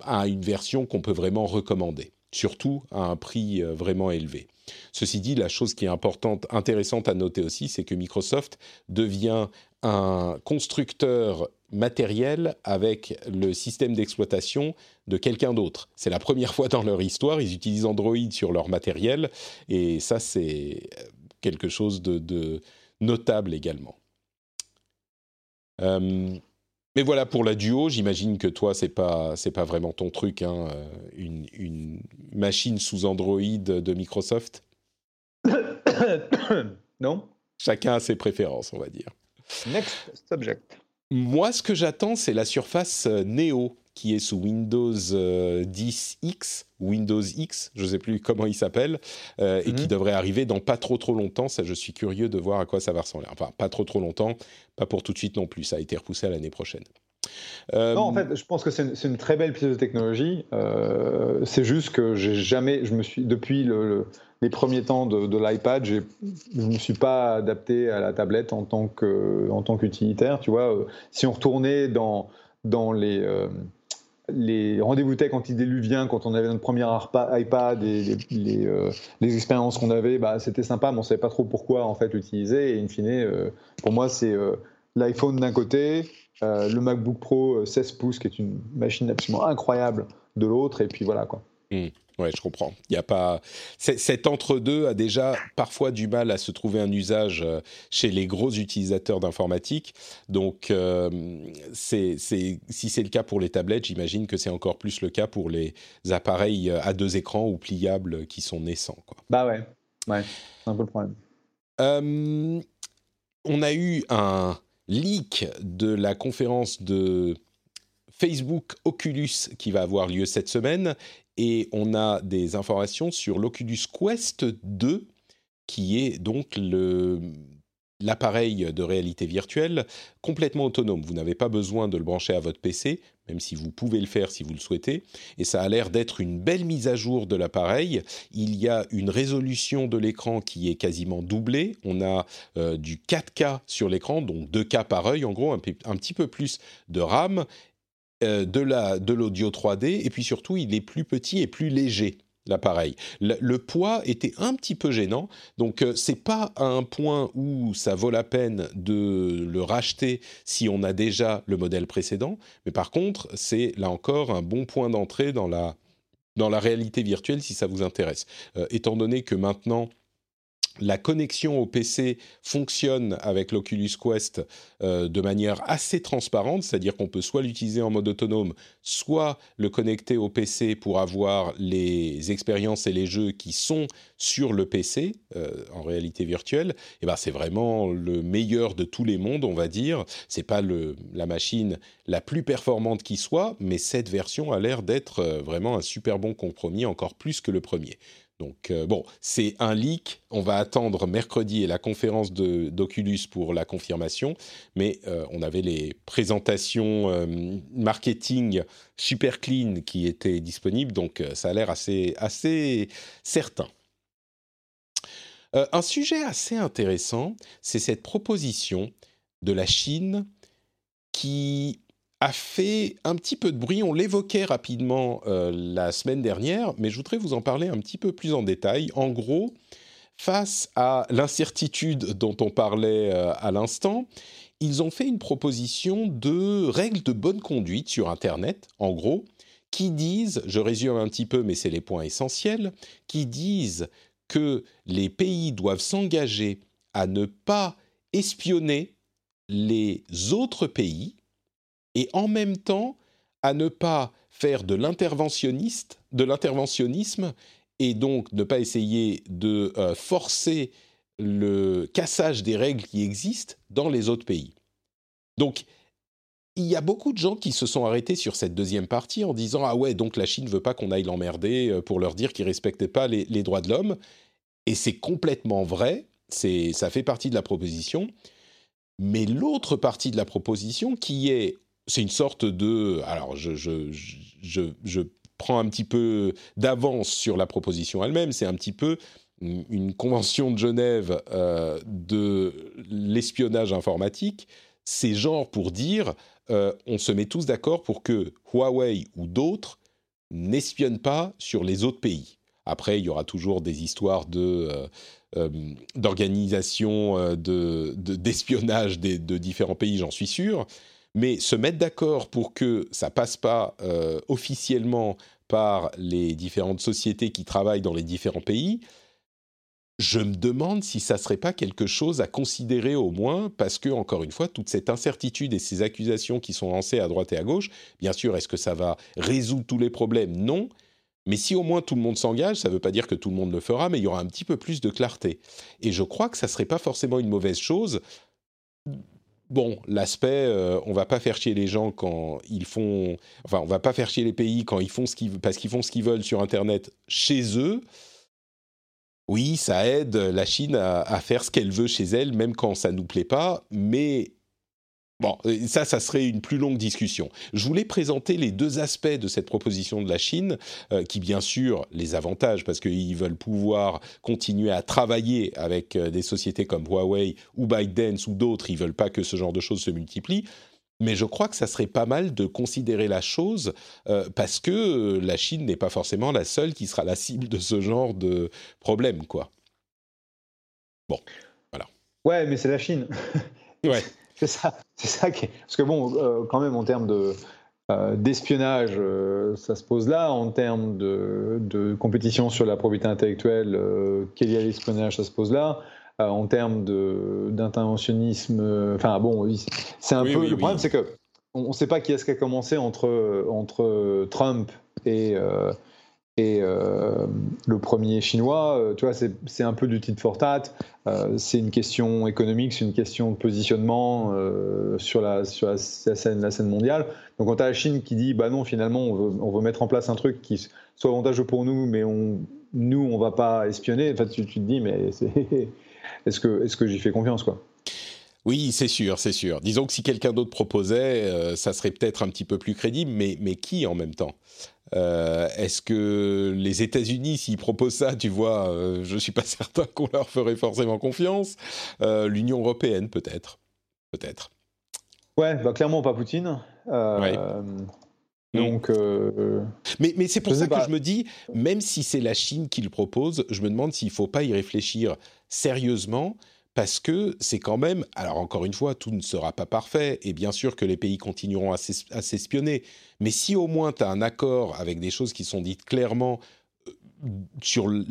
à une version qu'on peut vraiment recommander, surtout à un prix euh, vraiment élevé. Ceci dit, la chose qui est importante, intéressante à noter aussi, c'est que Microsoft devient un constructeur matériel avec le système d'exploitation de quelqu'un d'autre. C'est la première fois dans leur histoire, ils utilisent Android sur leur matériel, et ça c'est quelque chose de, de notable également. Euh, mais voilà pour la duo, j'imagine que toi c'est pas c'est pas vraiment ton truc, hein, euh, une, une machine sous Android de Microsoft? non Chacun a ses préférences, on va dire. Next subject. Moi, ce que j'attends, c'est la Surface euh, Neo qui est sous Windows euh, 10X, Windows X, je ne sais plus comment il s'appelle, euh, et qui Mhm. devrait arriver dans pas trop trop longtemps. Ça, je suis curieux de voir à quoi ça va ressembler. Enfin, pas trop trop longtemps, pas pour tout de suite non plus. Ça a été repoussé à l'année prochaine. Euh, Non, en fait, je pense que c'est une, très belle pièce de technologie. Euh, c'est juste que j'ai jamais, je me suis depuis le- le- les premiers temps de, de l'iPad, je ne me suis pas adapté à la tablette en tant qu'utilitaire. Tu vois, Euh, si on retournait dans dans les euh, les rendez-vous tech antidiluviens, quand on avait notre premier iPad et euh, les expériences qu'on avait, bah, c'était sympa, mais on ne savait pas trop pourquoi en fait l'utiliser. Et in fine, euh, pour moi, c'est euh, l'iPhone d'un côté, le MacBook Pro euh, 16 pouces, qui est une machine absolument incroyable, de l'autre, et puis voilà quoi. Ouais, je comprends. Il y a pas cet entre-deux a déjà parfois du mal à se trouver un usage euh, chez les gros utilisateurs d'informatique. Donc, euh, c'est si c'est le cas pour les tablettes, j'imagine que c'est encore plus le cas pour les appareils euh, à deux écrans ou pliables qui sont naissants. Quoi. Bah ouais, ouais, c'est un peu le problème. Euh, on a eu un leak de la conférence de Facebook Oculus qui va avoir lieu cette semaine et on a des informations sur l'Oculus Quest 2 qui est donc l'appareil de réalité virtuelle complètement autonome. Vous n'avez pas besoin de le brancher à votre PC, même si vous pouvez le faire si vous le souhaitez. Et ça a l'air d'être une belle mise à jour de l'appareil. Il y a une résolution de l'écran qui est quasiment doublée. On a euh, du 4K sur l'écran, donc 2K par œil en gros, un, un petit peu plus de RAM, euh, de la- de l'audio 3D, et puis surtout il est plus petit et plus léger l'appareil. Le, le poids était un petit peu gênant, donc euh, c'est pas à un point où ça vaut la peine de le racheter si on a déjà le modèle précédent, mais par contre c'est là encore un bon point d'entrée dans la dans la réalité virtuelle si ça vous intéresse. Euh, étant donné que maintenant la connexion au PC fonctionne avec l'Oculus Quest euh, de manière assez transparente, c'est-à-dire qu'on peut soit l'utiliser en mode autonome, soit le connecter au PC pour avoir les expériences et les jeux qui sont sur le PC euh, en réalité virtuelle. Et eh ben c'est vraiment le meilleur de tous les mondes, on va dire. C'est pas la machine la plus performante qui soit, mais cette version a l'air d'être euh, vraiment un super bon compromis, encore plus que le premier. Donc euh, bon, c'est un leak. On va attendre mercredi et la conférence d'Oculus pour la confirmation. Mais euh, on avait les présentations marketing super clean qui étaient disponibles, donc ça a l'air assez, assez certain. un sujet assez intéressant, c'est cette proposition de la Chine qui a fait un petit peu de bruit. On l'évoquait rapidement euh, la semaine dernière, mais je voudrais vous en parler un petit peu plus en détail. En gros, face à l'incertitude dont on parlait euh, à l'instant, ils ont fait une proposition de règles de bonne conduite sur Internet, en gros, qui disent, je résume un petit peu, mais c'est les points essentiels, qui disent que les pays doivent s'engager à ne pas espionner les autres pays et en même temps à ne pas faire de l'interventionnisme, et donc ne pas essayer de euh, forcer le cassage des règles qui existent dans les autres pays. Donc, il y a beaucoup de gens qui se sont arrêtés sur cette deuxième partie en disant ah ouais donc la Chine ne veut pas qu'on aille l'emmerder euh, pour leur dire qu'ils respectaient pas les, les droits de l'homme et c'est complètement vrai c'est ça fait partie de la proposition mais l'autre partie de la proposition qui est c'est une sorte de. Alors, je, je, je, prends un petit peu d'avance sur la proposition elle-même. C'est un petit peu une convention de Genève euh, de l'espionnage informatique. C'est genre pour dire euh, on se met tous d'accord pour que Huawei ou d'autres n'espionnent pas sur les autres pays. Après, il y aura toujours des histoires de. Euh, d'organisation de, d'espionnage de, de, différents pays, j'en suis sûr, mais se mettre d'accord pour que ça passe pas euh, officiellement par les différentes sociétés qui travaillent dans les différents pays, je me demande si ça serait pas quelque chose à considérer au moins, parce que encore une fois, toute cette incertitude et ces accusations qui sont lancées à droite et à gauche, bien sûr, est-ce que ça va résoudre tous les problèmes? Non. Mais si au moins tout le monde s'engage, ça ne veut pas dire que tout le monde le fera, mais il y aura un petit peu plus de clarté. Et je crois que ça serait pas forcément une mauvaise chose bon, l'aspect, euh, on va pas faire chier les gens quand ils font, enfin, on va pas faire chier les pays quand ils font ce qu'ils, parce qu'ils font ce qu'ils veulent sur Internet chez eux. Oui, ça aide la Chine à, à faire ce qu'elle veut chez elle, même quand ça nous plaît pas. Mais Bon, euh, ça, ça serait une plus longue discussion. Je voulais présenter les deux aspects de cette proposition de la Chine, euh, qui bien sûr les avantages, parce qu'ils veulent pouvoir continuer à travailler avec euh, des sociétés comme Huawei ou ByteDance ou d'autres, ils veulent pas que ce genre de choses se multiplient. Mais je crois que ça serait pas mal de considérer la chose parce que la Chine n'est pas forcément la seule qui sera la cible de ce genre de problème, quoi. Bon, voilà. Ouais, mais c'est la Chine. ouais. C'est ça, c'est ça qui est... Parce que bon, euh, quand même en termes de euh, d'espionnage, euh, ça se pose là. En termes de, de compétition sur la propriété intellectuelle, quel est l'espionnage, ça se pose là. en termes d'interventionnisme, enfin bon, c'est un peu. le problème, c'est que on ne sait pas qui est-ce qui a commencé entre entre Trump et et euh, le premier chinois, euh, tu vois, c'est un peu du titre for tat. Euh, c'est une question économique, c'est une question de positionnement sur, la, sur la, scène, mondiale. Donc quand tu as la Chine qui dit, bah non, finalement, on veut, mettre en place un truc qui soit avantageux pour nous, mais nous, on va pas espionner, en fait, tu, tu te dis, mais est-ce que, est que j'y fais confiance, quoi? Oui, c'est sûr, c'est sûr. Disons que si quelqu'un d'autre proposait, ça serait peut-être un petit peu plus crédible, mais, mais qui en même temps? Euh, est-ce que les États-Unis, s'ils proposent ça, tu vois, euh, je ne suis pas certain qu'on leur ferait forcément confiance. Euh, L'Union européenne, peut-être. Peut-être. Ouais, bah, clairement pas Poutine. Donc, mais, mais c'est pour ça que je me dis, même si c'est la Chine qui le propose, je me demande s'il ne faut pas y réfléchir sérieusement parce que c'est quand même, alors encore une fois, tout ne sera pas parfait, et bien sûr que les pays continueront à s'espionner, mais si au moins tu as un accord avec des choses qui sont dites clairement euh,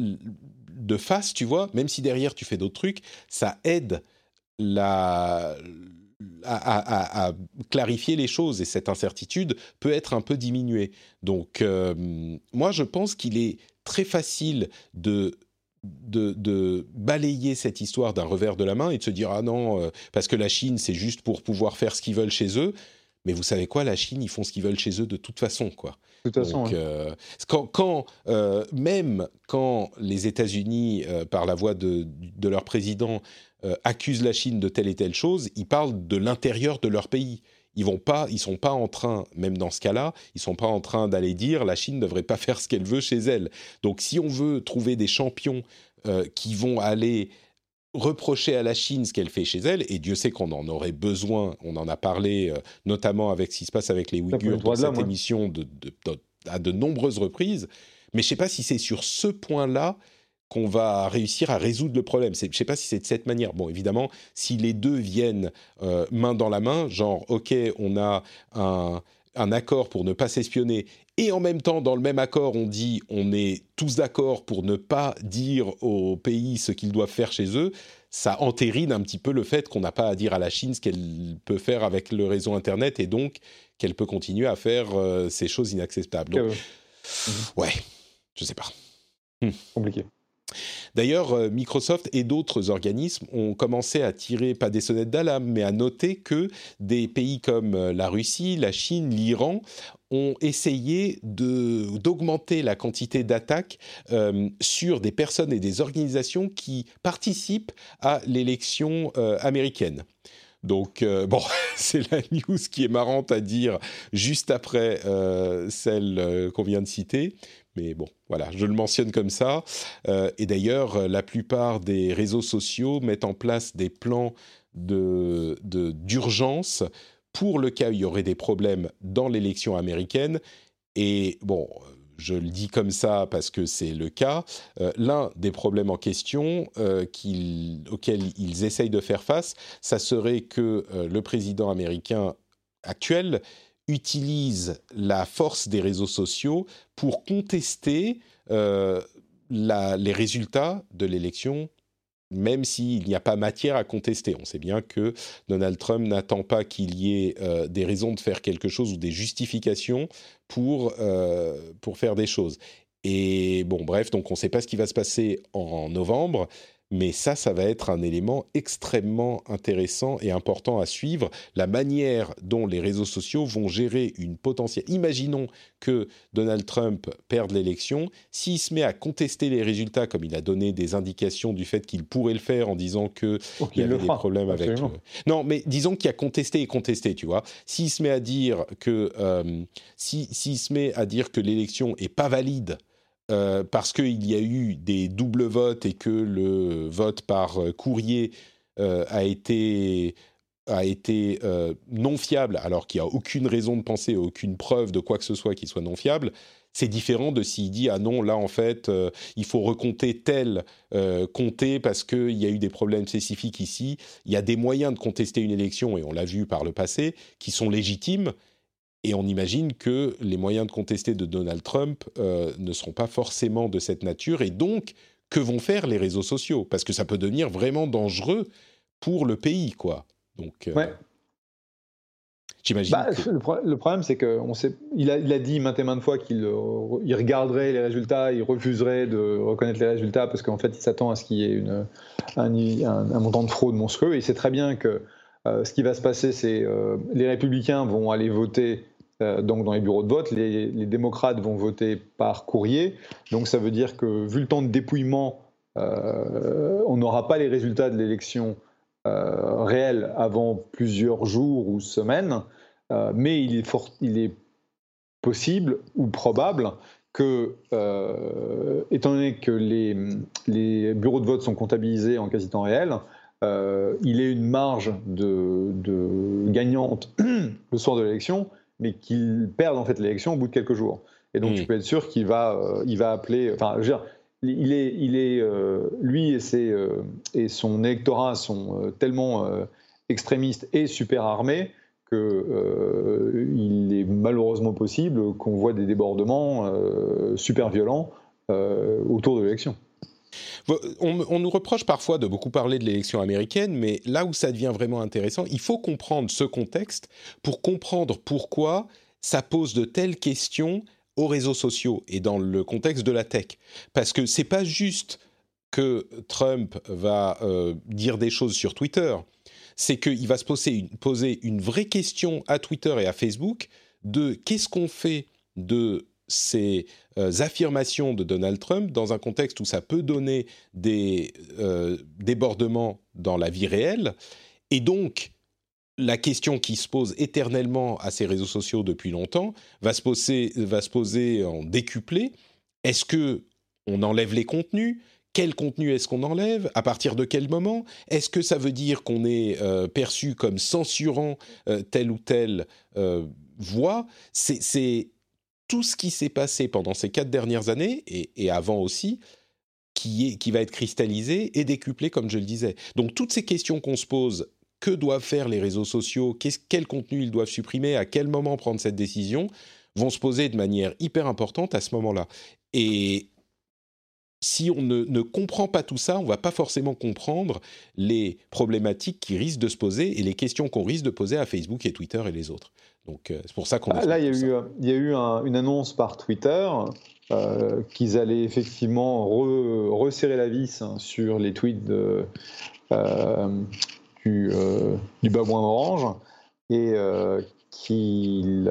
de face, tu vois, même si derrière tu fais d'autres trucs, ça aide à, clarifier les choses et cette incertitude peut être un peu diminuée. Donc, euh, moi, je pense qu'il est très facile de de, balayer cette histoire d'un revers de la main et de se dire ah non, euh, parce que la Chine, c'est juste pour pouvoir faire ce qu'ils veulent chez eux. Mais vous savez quoi, la Chine, ils font ce qu'ils veulent chez eux de toute façon, quoi. De toute façon, euh, quand, euh, même quand les États-Unis, par la voix de, de leur président, accusent la Chine de telle et telle chose, ils parlent de l'intérieur de leur pays ils vont pas, ils sont pas en train, même dans ce cas-là, ils sont pas en train d'aller dire la Chine ne devrait pas faire ce qu'elle veut chez elle. Donc, si on veut trouver des champions euh, qui vont aller reprocher à la Chine ce qu'elle fait chez elle, et Dieu sait qu'on en aurait besoin, on en a parlé euh, notamment avec ce qui se passe avec les Ouïghurs dans cette émission à de nombreuses reprises, mais je sais pas si c'est sur ce point-là qu'on va réussir à résoudre le problème. Je ne sais pas si c'est de cette manière. Bon, évidemment, si les deux viennent euh, main dans la main, genre, OK, on a un, accord pour ne pas s'espionner, et en même temps, dans le même accord, on dit on est tous d'accord pour ne pas dire aux pays ce qu'ils doivent faire chez eux, ça entérine un petit peu le fait qu'on n'a pas à dire à la Chine ce qu'elle peut faire avec le réseau Internet, et donc qu'elle peut continuer à faire euh, ces choses inacceptables. Donc, ouais, je sais pas. Hmm. Compliqué. D'ailleurs, euh, Microsoft et d'autres organismes ont commencé à tirer, pas des sonnettes d'alarme, mais à noter que des pays comme euh, la Russie, la Chine, l'Iran ont essayé d'augmenter la quantité d'attaques euh, sur des personnes et des organisations qui participent à l'élection américaine. Donc, bon, c'est la news qui est marrante à dire juste après celle qu'on vient de citer. Mais bon, voilà, je le mentionne comme ça. Euh, et d'ailleurs, la plupart des réseaux sociaux mettent en place des plans d'urgence pour le cas où il y aurait des problèmes dans l'élection américaine. Et bon, je le dis comme ça parce que c'est le cas. Euh, l'un des problèmes en question euh, auxquels ils essayent de faire face, ça serait que le président américain actuel utilise la force des réseaux sociaux pour contester euh, les résultats de l'élection, même s'il n'y a pas matière à contester. On sait bien que Donald Trump n'attend pas qu'il y ait euh, des raisons de faire quelque chose ou des justifications pour, euh, pour faire des choses. Et bon, bref, donc on ne sait pas ce qui va se passer en novembre. Mais ça, ça va être un élément extrêmement intéressant et important à suivre, la manière dont les réseaux sociaux vont gérer une potentielle... Imaginons que Donald Trump perde l'élection, s'il se met à contester les résultats, comme il a donné des indications du fait qu'il pourrait le faire en disant qu'il y avait des problèmes avec... Non, mais disons qu'il a contesté et contesté, tu vois. S'il se met à dire que... Euh, s'il se met à dire que l'élection est pas valide euh, parce qu'il y a eu des doubles votes et que le vote par euh, courrier euh, a été, non fiable, alors qu'il n'y a aucune raison de penser, aucune preuve de quoi que ce soit qui soit non fiable, c'est différent de s'il dit ah non là en fait il faut recompter tel comté parce qu'il y a eu des problèmes spécifiques ici. Il y a des moyens de contester une élection et on l'a vu par le passé qui sont légitimes et on imagine que les moyens de contester de Donald Trump euh, ne seront pas forcément de cette nature. Et donc, que vont faire les réseaux sociaux? Parce que ça peut devenir vraiment dangereux pour le pays, quoi. Donc, euh, ouais. J'imagine. Bah, le, problème, c'est qu'il il a, il a dit maintes et maintes fois qu'il euh, il regarderait les résultats, il refuserait de reconnaître les résultats parce qu'en fait, il s'attend à ce qu'il y ait une, un, un, montant de fraude monstrueux. Et il sait très bien que ce qui va se passer, c'est les républicains vont aller voter donc dans les bureaux de vote, les, démocrates vont voter par courrier. Donc ça veut dire que vu le temps de dépouillement, euh, on n'aura pas les résultats de l'élection euh, réelle avant plusieurs jours ou semaines. mais il est, possible ou probable que, étant donné que les, bureaux de vote sont comptabilisés en quasi-temps réel, il ait une marge de gagnante le soir de l'élection mais qu'il perde en fait l'élection au bout de quelques jours. Et donc, tu peux être sûr qu'il va, euh, il va appeler. Enfin, je veux dire, il est, il est, euh, lui et, ses, euh, et son électorat sont tellement extrémistes et super armés qu'il est malheureusement possible qu'on voit des débordements super violents autour de l'élection. On, on, nous reproche parfois de beaucoup parler de l'élection américaine, mais là où ça devient vraiment intéressant, il faut comprendre ce contexte pour comprendre pourquoi ça pose de telles questions aux réseaux sociaux et dans le contexte de la tech. Parce que c'est pas juste que Trump va euh, dire des choses sur Twitter, c'est qu'il va se poser une, poser une vraie question à Twitter et à Facebook de qu'est-ce qu'on fait de ces euh, affirmations de Donald Trump dans un contexte où ça peut donner des euh, débordements dans la vie réelle. Et donc, la question qui se pose éternellement à ces réseaux sociaux depuis longtemps va se poser, va se poser en décuplé. Est-ce que on enlève les contenus? Quel contenu est-ce qu'on enlève? À partir de quel moment? Est-ce que ça veut dire qu'on est, euh, perçu comme censurant euh, telle ou telle euh, voix? C'est tout ce qui s'est passé pendant ces quatre dernières années, et, avant aussi, qui, est, qui va être cristallisé et décuplé, comme je le disais. Donc toutes ces questions qu'on se pose, que doivent faire les réseaux sociaux Quel contenu ils doivent supprimer À quel moment prendre cette décision vont se poser de manière hyper importante à ce moment-là. Et si on ne, comprend pas tout ça, on va pas forcément comprendre les problématiques qui risquent de se poser et les questions qu'on risque de poser à Facebook et Twitter et les autres. Donc euh, c'est pour ça qu'on. Ah, là, il y, a eu, il y a eu une annonce par Twitter euh, qu'ils allaient effectivement resserrer la vis hein, sur les tweets de, euh, du, du babouin orange et qu'ils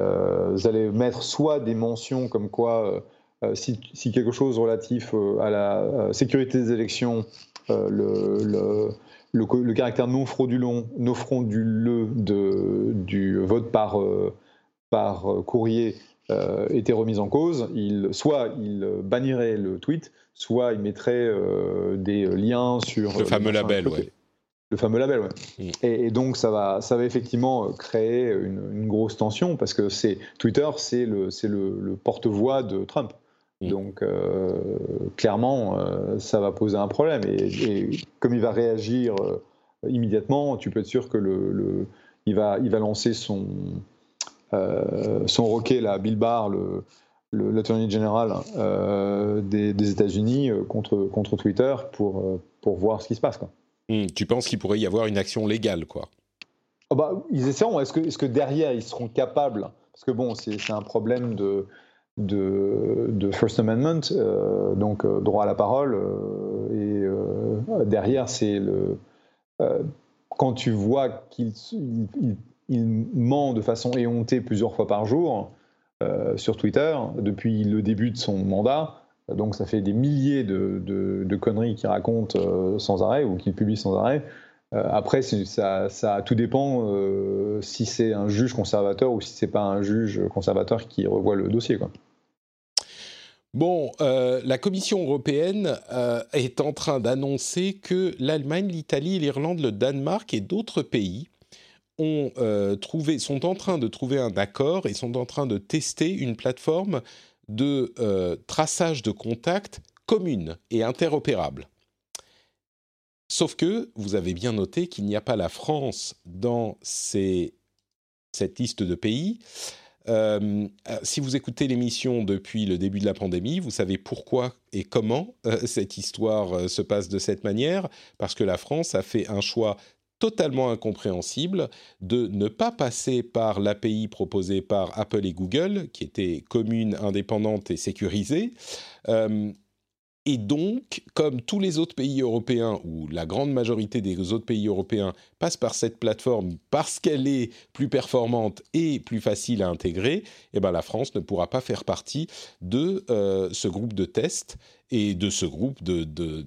allaient mettre soit des mentions comme quoi euh, si, quelque chose relatif euh, à la euh, sécurité des élections, le, le, caractère non frauduleux, non frauduleux de, du vote par, par courrier était remis en cause, il, soit il bannirait le tweet, soit il mettrait des liens sur... Le fameux label, oui. Le fameux label, oui. Mm. Et, donc ça va, ça va effectivement créer une, grosse tension parce que c'est Twitter, c'est le, le, le porte-voix de Trump. Mm. Donc, euh, clairement, euh, ça va poser un problème. Et, comme il va réagir euh, immédiatement, tu peux être sûr que le, il, va, il va lancer son, son roquet, là, Bill Barr, le, l'attorney général des, États-Unis, contre, contre Twitter pour, pour voir ce qui se passe. Quoi. Mm. tu penses qu'il pourrait y avoir une action légale, quoi? Ah bah, Ils essaieront. Est-ce que, est -ce que derrière, ils seront capables? Parce que bon, c'est un problème de de, First Amendment, euh, donc euh, droit à la parole. Euh, et derrière, c'est le. quand tu vois qu'il ment de façon éhontée plusieurs fois par jour sur Twitter depuis le début de son mandat, donc ça fait des milliers de, de conneries qu'il raconte sans arrêt ou qu'il publie sans arrêt. Après, ça, ça, tout dépend si c'est un juge conservateur ou si c'est pas un juge conservateur qui revoit le dossier. Quoi. Bon, euh, la Commission européenne euh, est en train d'annoncer que l'Allemagne, l'Italie, l'Irlande, le Danemark et d'autres pays ont euh, trouvé, sont en train de trouver un accord et sont en train de tester une plateforme de traçage de contacts commune et interopérable. Sauf que vous avez bien noté qu'il n'y a pas la France dans cette liste de pays. Euh, euh, si vous écoutez l'émission depuis le début de la pandémie, vous savez pourquoi et comment euh, cette histoire se passe de cette manière, parce que la France a fait un choix totalement incompréhensible de ne pas passer par l'API proposée par Apple et Google, qui était commune, indépendante et sécurisée, et donc, comme tous les autres pays européens, ou la grande majorité des autres pays européens passent par cette plateforme parce qu'elle est plus performante et plus facile à intégrer, eh ben la France ne pourra pas faire partie de euh, ce groupe de tests et de ce groupe de,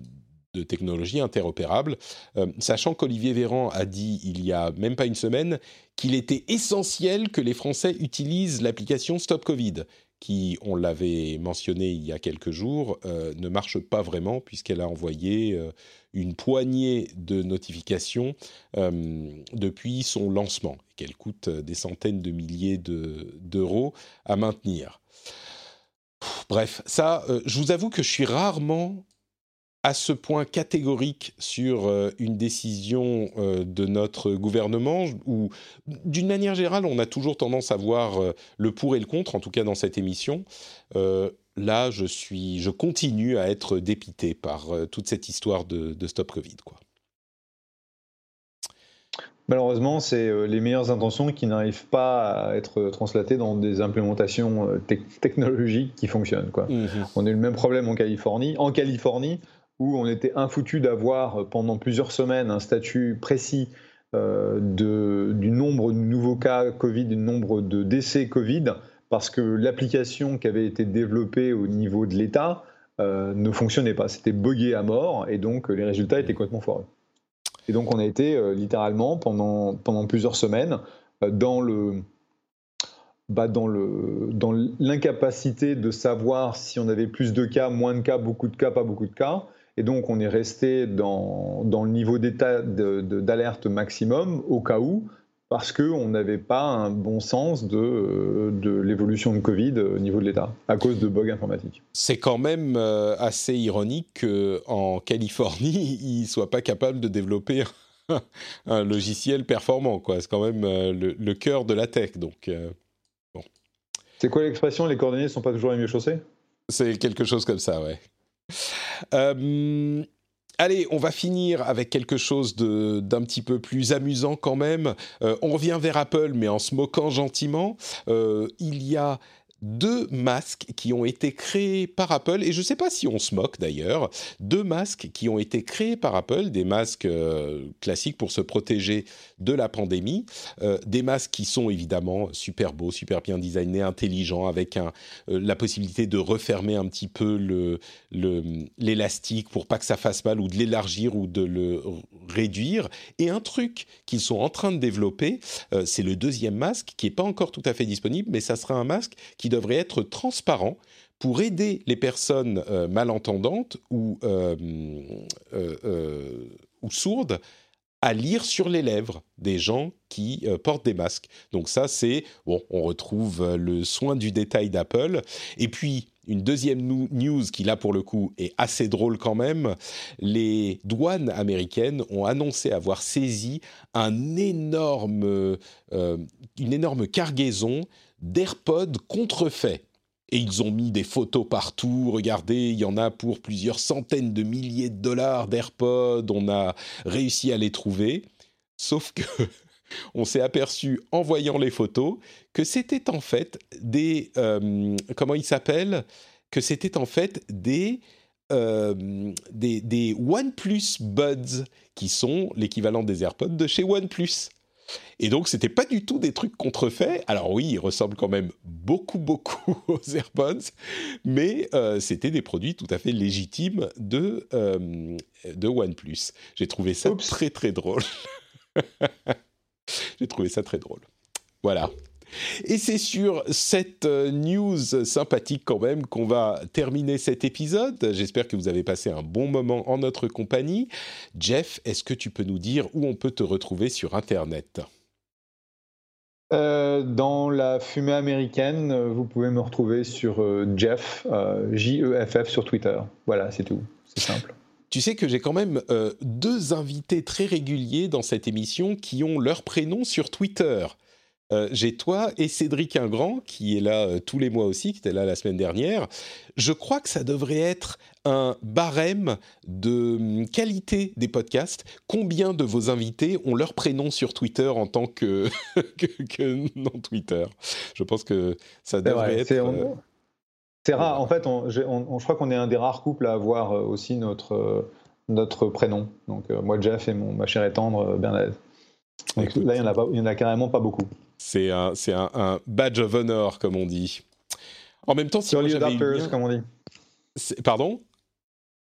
technologies interopérables, euh, sachant qu'Olivier Véran a dit il y a même pas une semaine qu'il était essentiel que les Français utilisent l'application Stop Covid, qui, on l'avait mentionné il y a quelques jours, euh, ne marche pas vraiment puisqu'elle a envoyé euh, une poignée de notifications euh, depuis son lancement, qu'elle coûte des centaines de milliers d'euros à maintenir. Bref, ça, je vous avoue que je suis rarement à ce point catégorique sur euh, une décision euh, de notre gouvernement, où d'une manière générale, on a toujours tendance à voir euh, le pour et le contre, en tout cas dans cette émission. là, je suis, je continue à être dépité par toute cette histoire de, de stop Covid, quoi. Malheureusement, c'est les meilleures intentions qui n'arrivent pas à être translatées dans des implémentations technologiques qui fonctionnent. Quoi. Mhm. On a eu le même problème en Californie. En Californie, où on était infoutu d'avoir euh, pendant plusieurs semaines un statut précis du nombre de nouveaux cas Covid, du nombre de décès Covid, parce que l'application qui avait été développée au niveau de l'État ne fonctionnait pas. C'était buggé à mort, et donc les résultats étaient complètement foireux. Et donc on a été euh, littéralement pendant, pendant plusieurs semaines euh, dans le bah dans le dans l'incapacité de savoir si on avait plus de cas, moins de cas, beaucoup de cas, pas beaucoup de cas. Et donc on est resté dans, dans le niveau d'état d'alerte maximum au cas où, parce qu'on n'avait pas un bon sens de, de l'évolution de Covid au niveau de l'État, à cause de bugs informatiques. C'est quand même euh, assez ironique qu'en Californie, ils ne soient pas capables de développer un logiciel performant. C'est quand même euh, le, cœur de la tech. Donc, euh, bon. C'est quoi l'expression Les coordonnées ne sont pas toujours les mieux chaussées? C'est quelque chose comme ça, ouais. Euh, Allez, on va finir avec quelque chose d'un petit peu plus amusant quand même. Euh, on revient vers Apple, mais en se moquant gentiment. Euh, il y a deux masques qui ont été créés par Apple, et je ne sais pas si on se moque d'ailleurs, deux masques qui ont été créés par Apple, des masques euh, classiques pour se protéger de la pandémie, euh, des masques qui sont évidemment super beaux, super bien designés, intelligents, avec euh, la possibilité de refermer un petit peu l'élastique le, pour pas que ça fasse mal, ou de l'élargir ou de le réduire. Et un truc qu'ils sont en train de développer, c'est le deuxième masque qui n'est pas encore tout à fait disponible, mais ça sera un masque qui devrait être transparent pour aider les personnes euh, malentendantes ou, euh, euh, ou sourdes à lire sur les lèvres des gens qui portent des masques. Donc ça, c'est, bon, on retrouve le soin du détail d'Apple. Et puis, une deuxième news qui, là, pour le coup, est assez drôle quand même. Les douanes américaines ont annoncé avoir saisi un énorme, une énorme cargaison d'AirPods contrefaits. Et ils ont mis des photos partout. Regardez, il y en a pour plusieurs centaines de milliers de dollars d'AirPods. On a réussi à les trouver. Sauf que on s'est aperçu en voyant les photos que c'était en fait des euh, comment ils s'appellent Que c'était en fait des euh, des, des OnePlus Buds qui sont l'équivalent des AirPods de chez OnePlus. Et donc, c'était pas du tout des trucs contrefaits. Alors oui, ils ressemblent quand même beaucoup, beaucoup aux AirPods, mais euh, c'était des produits tout à fait légitimes de, euh, de OnePlus. J'ai trouvé ça très, très drôle. J'ai trouvé ça très drôle. Voilà. Et c'est sur cette euh, news sympathique quand même qu'on va terminer cet épisode. J'espère que vous avez passé un bon moment en notre compagnie. Jeff, est-ce que tu peux nous dire où on peut te retrouver sur Internet? Euh, dans la fumée américaine, euh, vous pouvez me retrouver sur Jeff, J-E-F-F sur Twitter. Voilà, c'est tout. C'est simple. Tu sais que j'ai quand même deux invités très réguliers dans cette émission qui ont leur prénom sur Twitter. Euh, j'ai toi et Cédric Ingrand, qui est là euh, tous les mois aussi, qui était là la semaine dernière. Je crois que ça devrait être un barème de hum, qualité des podcasts. Combien de vos invités ont leur prénom sur Twitter en tant que, que, non Twitter? Je pense que ça devrait être... Euh, c'est rare. En fait, on, je crois qu'on est un des rares couples à avoir aussi notre, notre prénom. Donc, moi, Jeff et mon, ma chère et tendre, Bernadette. là, il n'y en, en, a carrément pas beaucoup. C'est un, un, un, badge of honor, comme on dit. En même temps, si Early adopters, comme on dit. Pardon?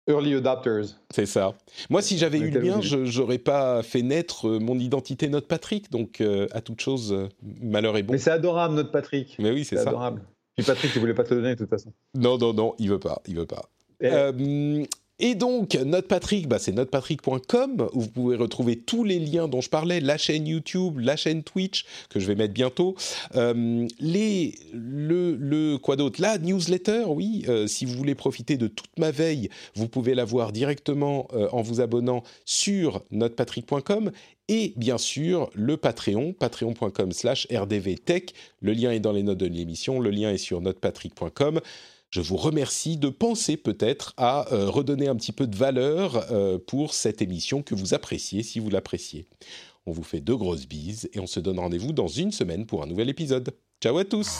Early adopters. C'est ça. Moi, si j'avais eu le mien, je n'aurais pas fait naître euh, mon identité Notre Patrick. Donc, euh, à toute chose, euh, malheur est bon. Mais c'est adorable, Notre Patrick. Mais oui, c'est ça. adorable. Puis Patrick, il voulait pas te le donner de toute façon. Non, non, non, il veut pas. Il veut pas. Euh, et donc, NotePatrick, bah, c'est notepatrick.com où vous pouvez retrouver tous les liens dont je parlais, la chaîne YouTube, la chaîne Twitch, que je vais mettre bientôt, euh, le, quoi d'autre? La newsletter, oui, euh, si vous voulez profiter de toute ma veille, vous pouvez la voir directement euh, en vous abonnant sur notepatrick.com et bien sûr le Patreon, patreon.com slash rdvtech. Le lien est dans les notes de l'émission, le lien est sur notepatrick.com. je vous remercie de penser peut-être à euh, redonner un petit peu de valeur euh, pour cette émission que vous appréciez si vous l'appréciez. On vous fait deux grosses bises et on se donne rendez-vous dans une semaine pour un nouvel épisode. Ciao à tous